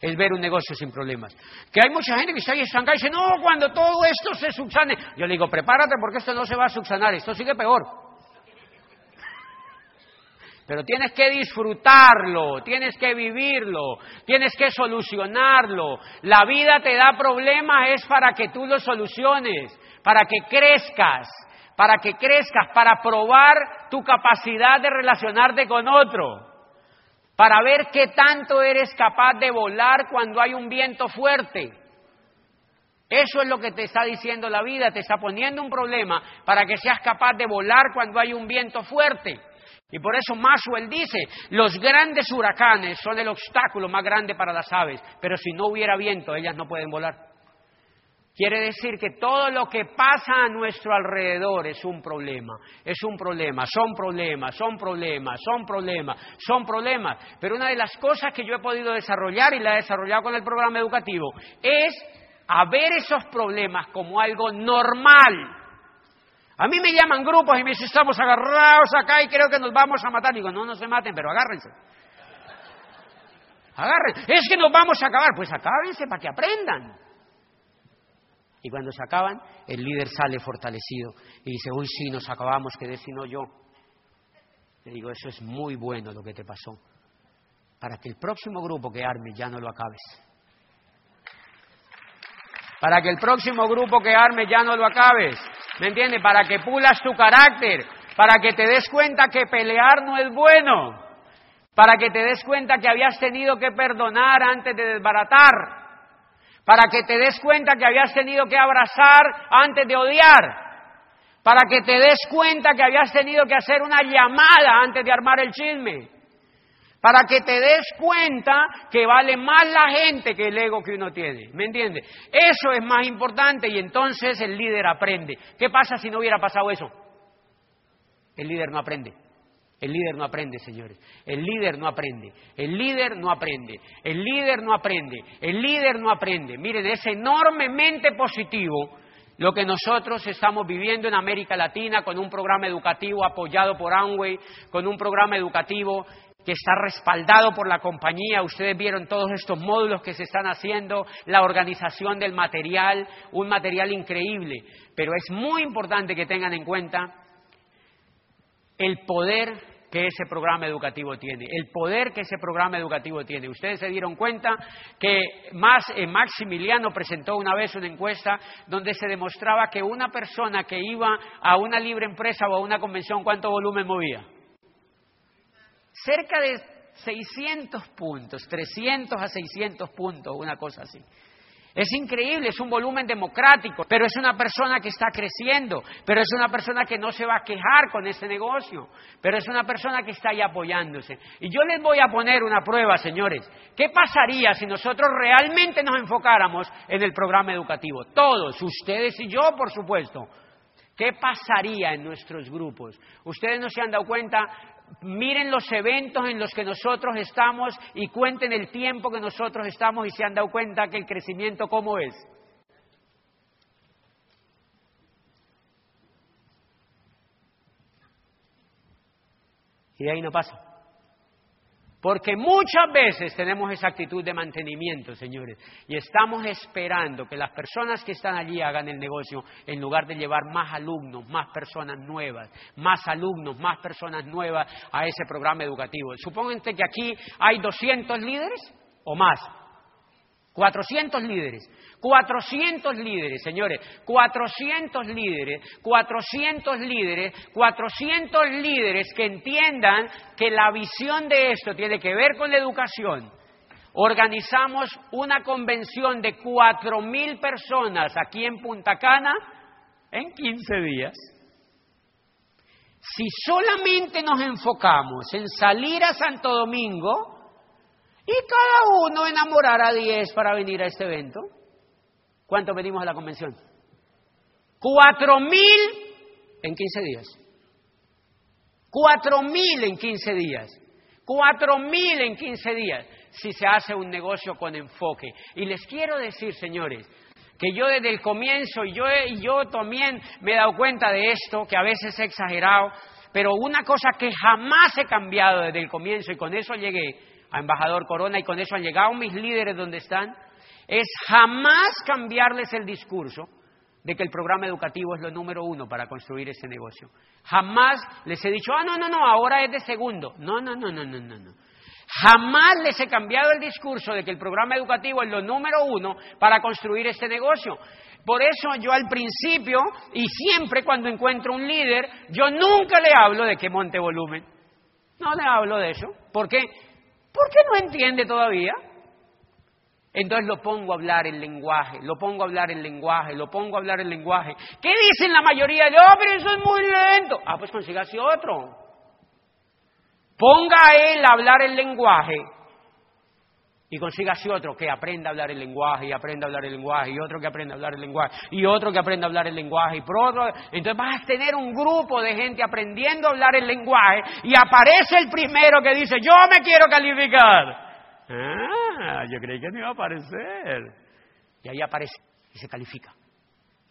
Speaker 1: es ver un negocio sin problemas. Que hay mucha gente que está ahí estancada y dice, no, cuando todo esto se subsane. Yo le digo, prepárate porque esto no se va a subsanar, esto sigue peor. Pero tienes que disfrutarlo, tienes que vivirlo, tienes que solucionarlo. La vida te da problemas es para que tú los soluciones, para que crezcas, para que crezcas, para probar tu capacidad de relacionarte con otro, para ver qué tanto eres capaz de volar cuando hay un viento fuerte. Eso es lo que te está diciendo la vida, te está poniendo un problema para que seas capaz de volar cuando hay un viento fuerte. Y por eso Maxwell dice, los grandes huracanes son el obstáculo más grande para las aves, pero si no hubiera viento, ellas no pueden volar. Quiere decir que todo lo que pasa a nuestro alrededor es un problema, es un problema, son problemas, son problemas, son problemas, son problemas. Pero una de las cosas que yo he podido desarrollar y la he desarrollado con el programa educativo es a ver esos problemas como algo normal. A mí me llaman grupos y me dicen, estamos agarrados acá y creo que nos vamos a matar. Digo, no, no se maten, pero agárrense. Agárrense. Es que nos vamos a acabar. Pues acábense para que aprendan. Y cuando se acaban, el líder sale fortalecido y dice, uy, sí, nos acabamos, que decino yo. Le digo, eso es muy bueno lo que te pasó. Para que el próximo grupo que arme ya no lo acabes. Para que el próximo grupo que arme ya no lo acabes. ¿Me entiendes? Para que pulas tu carácter. Para que te des cuenta que pelear no es bueno. Para que te des cuenta que habías tenido que perdonar antes de desbaratar para que te des cuenta que habías tenido que abrazar antes de odiar, para que te des cuenta que habías tenido que hacer una llamada antes de armar el chisme, para que te des cuenta que vale más la gente que el ego que uno tiene, ¿me entiendes? Eso es más importante y entonces el líder aprende. ¿Qué pasa si no hubiera pasado eso? El líder no aprende. El líder no aprende, señores. El líder no aprende. El líder no aprende. El líder no aprende. El líder no aprende. Miren, es enormemente positivo lo que nosotros estamos viviendo en América Latina con un programa educativo apoyado por Amway, con un programa educativo que está respaldado por la compañía. Ustedes vieron todos estos módulos que se están haciendo, la organización del material, un material increíble. Pero es muy importante que tengan en cuenta el poder que ese programa educativo tiene, el poder que ese programa educativo tiene. Ustedes se dieron cuenta que más, eh, Maximiliano presentó una vez una encuesta donde se demostraba que una persona que iba a una libre empresa o a una convención, ¿cuánto volumen movía? Cerca de 600 puntos, 300 a 600 puntos, una cosa así. Es increíble, es un volumen democrático, pero es una persona que está creciendo, pero es una persona que no se va a quejar con este negocio, pero es una persona que está ahí apoyándose. Y yo les voy a poner una prueba, señores. ¿Qué pasaría si nosotros realmente nos enfocáramos en el programa educativo? Todos, ustedes y yo, por supuesto. ¿Qué pasaría en nuestros grupos? Ustedes no se han dado cuenta miren los eventos en los que nosotros estamos y cuenten el tiempo que nosotros estamos y se han dado cuenta que el crecimiento cómo es. Y ahí no pasa. Porque muchas veces tenemos esa actitud de mantenimiento, señores, y estamos esperando que las personas que están allí hagan el negocio en lugar de llevar más alumnos, más personas nuevas, más alumnos, más personas nuevas a ese programa educativo. Supónganse que aquí hay 200 líderes o más, 400 líderes. 400 líderes, señores, 400 líderes, 400 líderes, 400 líderes que entiendan que la visión de esto tiene que ver con la educación. Organizamos una convención de 4.000 personas aquí en Punta Cana en 15 días. Si solamente nos enfocamos en salir a Santo Domingo y cada uno enamorar a 10 para venir a este evento, ¿Cuánto pedimos a la convención? Cuatro mil en quince días. Cuatro mil en quince días. Cuatro mil en quince días si se hace un negocio con enfoque. Y les quiero decir, señores, que yo desde el comienzo, y yo, y yo también me he dado cuenta de esto, que a veces he exagerado, pero una cosa que jamás he cambiado desde el comienzo y con eso llegué a embajador Corona y con eso han llegado mis líderes donde están, es jamás cambiarles el discurso de que el programa educativo es lo número uno para construir ese negocio. Jamás les he dicho, ah, no, no, no, ahora es de segundo. No, no, no, no, no, no, no. Jamás les he cambiado el discurso de que el programa educativo es lo número uno para construir este negocio. Por eso yo al principio y siempre cuando encuentro un líder, yo nunca le hablo de que monte volumen. No le hablo de eso. ¿Por qué? Porque no entiende todavía. Entonces lo pongo a hablar el lenguaje, lo pongo a hablar el lenguaje, lo pongo a hablar el lenguaje. ¿Qué dicen la mayoría de, oh, pero eso es muy lento? Ah, pues consigase otro. Ponga a él a hablar el lenguaje y consígase otro que aprenda a hablar el lenguaje y aprenda a hablar el lenguaje y otro que aprenda a hablar el lenguaje y otro que aprenda a hablar el lenguaje y por otro. Entonces vas a tener un grupo de gente aprendiendo a hablar el lenguaje y aparece el primero que dice, yo me quiero calificar. Ah, yo creí que no iba a aparecer. Y ahí aparece y se califica.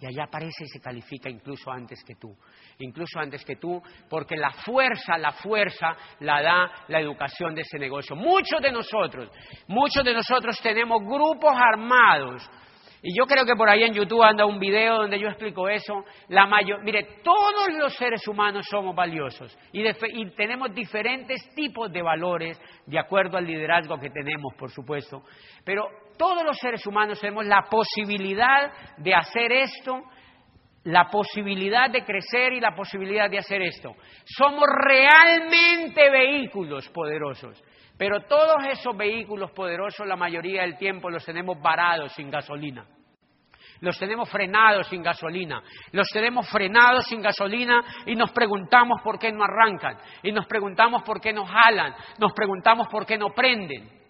Speaker 1: Y allá aparece y se califica incluso antes que tú. Incluso antes que tú, porque la fuerza, la fuerza la da la educación de ese negocio. Muchos de nosotros, muchos de nosotros tenemos grupos armados y yo creo que por ahí en YouTube anda un video donde yo explico eso. La mayor, mire, todos los seres humanos somos valiosos y, y, tenemos diferentes tipos de valores de acuerdo al liderazgo que tenemos, por supuesto. Pero todos los seres humanos tenemos la posibilidad de hacer esto, la posibilidad de crecer y la posibilidad de hacer esto. Somos realmente vehículos poderosos. Pero todos esos vehículos poderosos, la mayoría del tiempo, los tenemos varados sin gasolina. Los tenemos frenados sin gasolina. Los tenemos frenados sin gasolina y nos preguntamos por qué no arrancan. Y nos preguntamos por qué no jalan. Nos preguntamos por qué no prenden.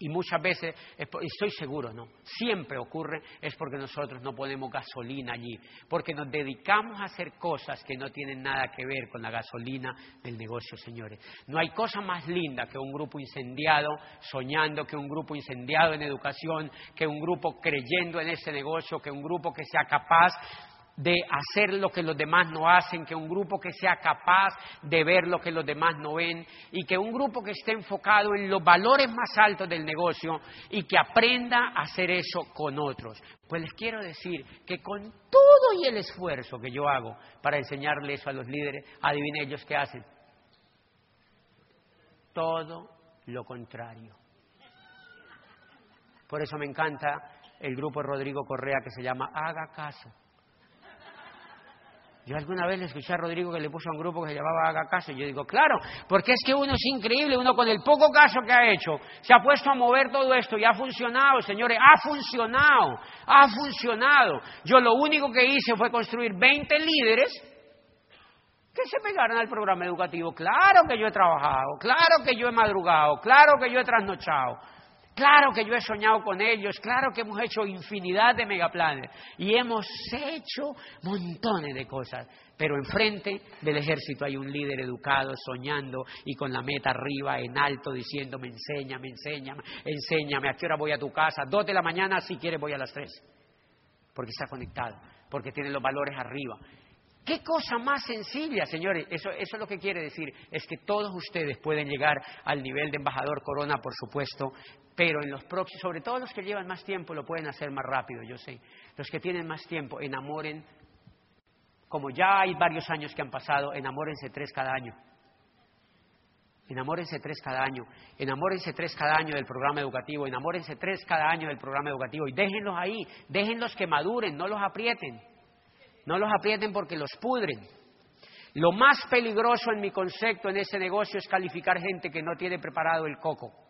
Speaker 1: Y muchas veces, estoy seguro, ¿no? Siempre ocurre, es porque nosotros no ponemos gasolina allí, porque nos dedicamos a hacer cosas que no tienen nada que ver con la gasolina del negocio, señores. No hay cosa más linda que un grupo incendiado soñando, que un grupo incendiado en educación, que un grupo creyendo en ese negocio, que un grupo que sea capaz de hacer lo que los demás no hacen, que un grupo que sea capaz de ver lo que los demás no ven y que un grupo que esté enfocado en los valores más altos del negocio y que aprenda a hacer eso con otros. Pues les quiero decir que con todo y el esfuerzo que yo hago para enseñarle eso a los líderes, adivinen ellos qué hacen. Todo lo contrario. Por eso me encanta el grupo Rodrigo Correa que se llama Haga Caso. Yo alguna vez le escuché a Rodrigo que le puso a un grupo que se llamaba Haga Caso. Y yo digo, claro, porque es que uno es increíble, uno con el poco caso que ha hecho, se ha puesto a mover todo esto y ha funcionado, señores, ha funcionado, ha funcionado. Yo lo único que hice fue construir 20 líderes que se pegaron al programa educativo. Claro que yo he trabajado, claro que yo he madrugado, claro que yo he trasnochado. Claro que yo he soñado con ellos, claro que hemos hecho infinidad de megaplanes y hemos hecho montones de cosas, pero enfrente del ejército hay un líder educado, soñando y con la meta arriba, en alto, diciéndome, enséñame, enséñame, enséñame, a qué hora voy a tu casa, dos de la mañana, si quieres voy a las tres, porque está conectado, porque tiene los valores arriba. ¿Qué cosa más sencilla, señores? Eso, eso es lo que quiere decir, es que todos ustedes pueden llegar al nivel de embajador corona, por supuesto, pero en los próximos, sobre todo los que llevan más tiempo, lo pueden hacer más rápido, yo sé. Los que tienen más tiempo, enamoren, como ya hay varios años que han pasado, enamórense tres cada año. Enamórense tres cada año, enamórense tres cada año del programa educativo, enamórense tres cada año del programa educativo y déjenlos ahí, déjenlos que maduren, no los aprieten, no los aprieten porque los pudren. Lo más peligroso en mi concepto en ese negocio es calificar gente que no tiene preparado el coco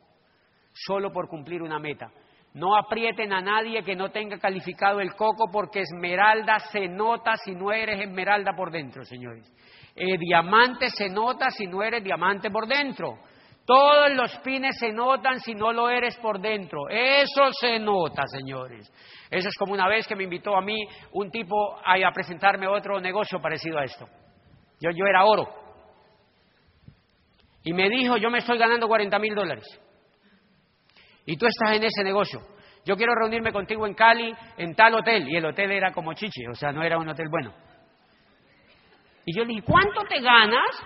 Speaker 1: solo por cumplir una meta. No aprieten a nadie que no tenga calificado el coco porque esmeralda se nota si no eres esmeralda por dentro, señores. Eh, diamante se nota si no eres diamante por dentro. Todos los pines se notan si no lo eres por dentro. Eso se nota, señores. Eso es como una vez que me invitó a mí un tipo a, presentarme otro negocio parecido a esto. Yo, yo era oro. Y me dijo, yo me estoy ganando 40 mil dólares y tú estás en ese negocio. Yo quiero reunirme contigo en Cali, en tal hotel, y el hotel era como chiche, o sea, no era un hotel bueno. Y yo le dije, ¿cuánto te ganas?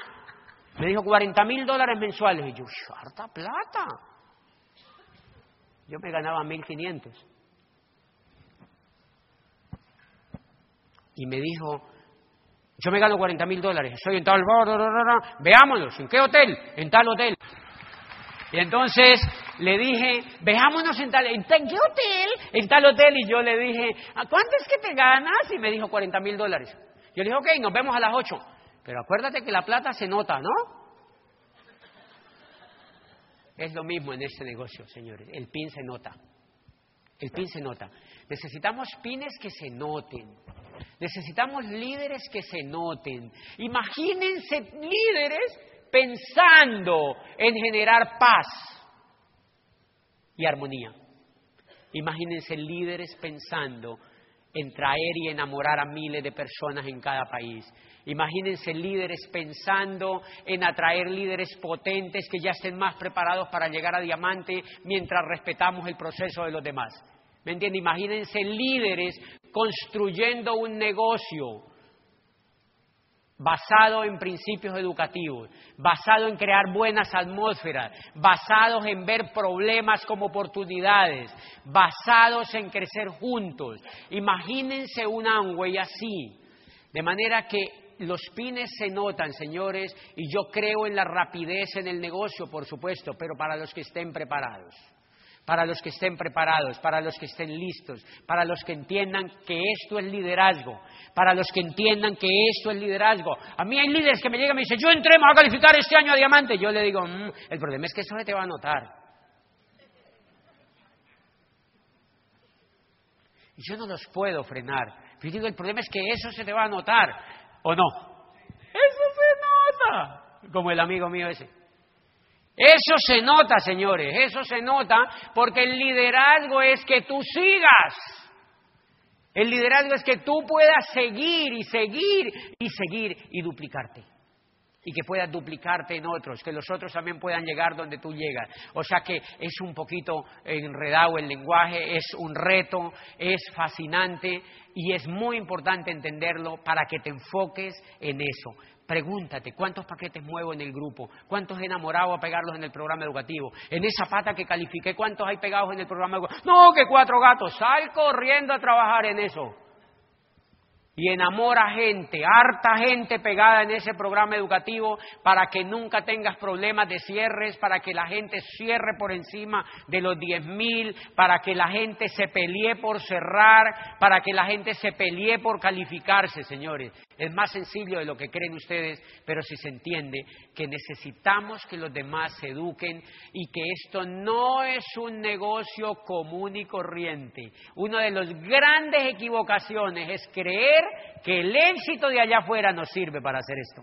Speaker 1: Me dijo 40 mil dólares mensuales. Y yo, harta plata. Yo me ganaba 1.500. Y me dijo, yo me gano 40 mil dólares, soy en tal, veámonos, ¿en qué hotel? En tal hotel. Y entonces le dije, veámonos en tal, ¿en, qué hotel? En tal hotel. Y yo le dije, ¿cuánto es que te ganas? Y me dijo 40 mil dólares. Yo le dije, ok, nos vemos a las 8. Pero acuérdate que la plata se nota, ¿no? Es lo mismo en este negocio, señores. El pin se nota. El pin se nota. Necesitamos pines que se noten. Necesitamos líderes que se noten. Imagínense líderes pensando en generar paz y armonía. Imagínense líderes pensando en traer y enamorar a miles de personas en cada país. Imagínense líderes pensando en atraer líderes potentes que ya estén más preparados para llegar a diamante mientras respetamos el proceso de los demás. ¿Me entiende? Imagínense líderes construyendo un negocio basado en principios educativos, basado en crear buenas atmósferas, basados en ver problemas como oportunidades, basados en crecer juntos. Imagínense un Amway así, de manera que los pines se notan, señores, y yo creo en la rapidez en el negocio, por supuesto, pero para los que estén preparados para los que estén preparados, para los que estén listos, para los que entiendan que esto es liderazgo, para los que entiendan que esto es liderazgo. A mí hay líderes que me llegan y me dicen, yo entré, me voy a calificar este año a diamante. Yo le digo, mm, el problema es que eso se te va a notar. Y yo no los puedo frenar. Yo digo, el problema es que eso se te va a notar, ¿o no? Eso se nota, como el amigo mío ese. Eso se nota, señores, eso se nota porque el liderazgo es que tú sigas. El liderazgo es que tú puedas seguir y seguir y seguir y duplicarte. Y que puedas duplicarte en otros, que los otros también puedan llegar donde tú llegas. O sea que es un poquito enredado el lenguaje, es un reto, es fascinante y es muy importante entenderlo para que te enfoques en eso. Pregúntate, ¿cuántos paquetes muevo en el grupo? ¿Cuántos he enamorado a pegarlos en el programa educativo? En esa pata que califiqué, ¿cuántos hay pegados en el programa educativo? No, que cuatro gatos. Sal corriendo a trabajar en eso y enamora gente, harta gente pegada en ese programa educativo para que nunca tengas problemas de cierres, para que la gente cierre por encima de los diez mil, para que la gente se pelee por cerrar, para que la gente se pelee por calificarse, señores. Es más sencillo de lo que creen ustedes, pero si se entiende que necesitamos que los demás se eduquen y que esto no es un negocio común y corriente. Una de las grandes equivocaciones es creer que el éxito de allá afuera nos sirve para hacer esto.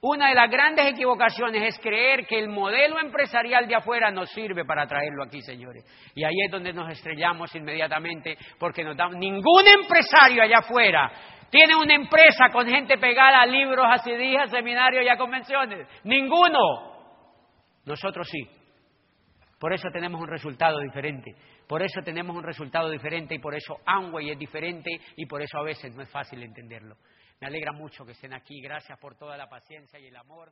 Speaker 1: Una de las grandes equivocaciones es creer que el modelo empresarial de afuera nos sirve para traerlo aquí, señores. Y ahí es donde nos estrellamos inmediatamente porque ningún empresario allá afuera tiene una empresa con gente pegada a libros, a CDs, a seminarios y a convenciones. Ninguno. Nosotros sí. Por eso tenemos un resultado diferente. Por eso tenemos un resultado diferente y por eso Amway es diferente y por eso a veces no es fácil entenderlo. Me alegra mucho que estén aquí. Gracias por toda la paciencia y el amor.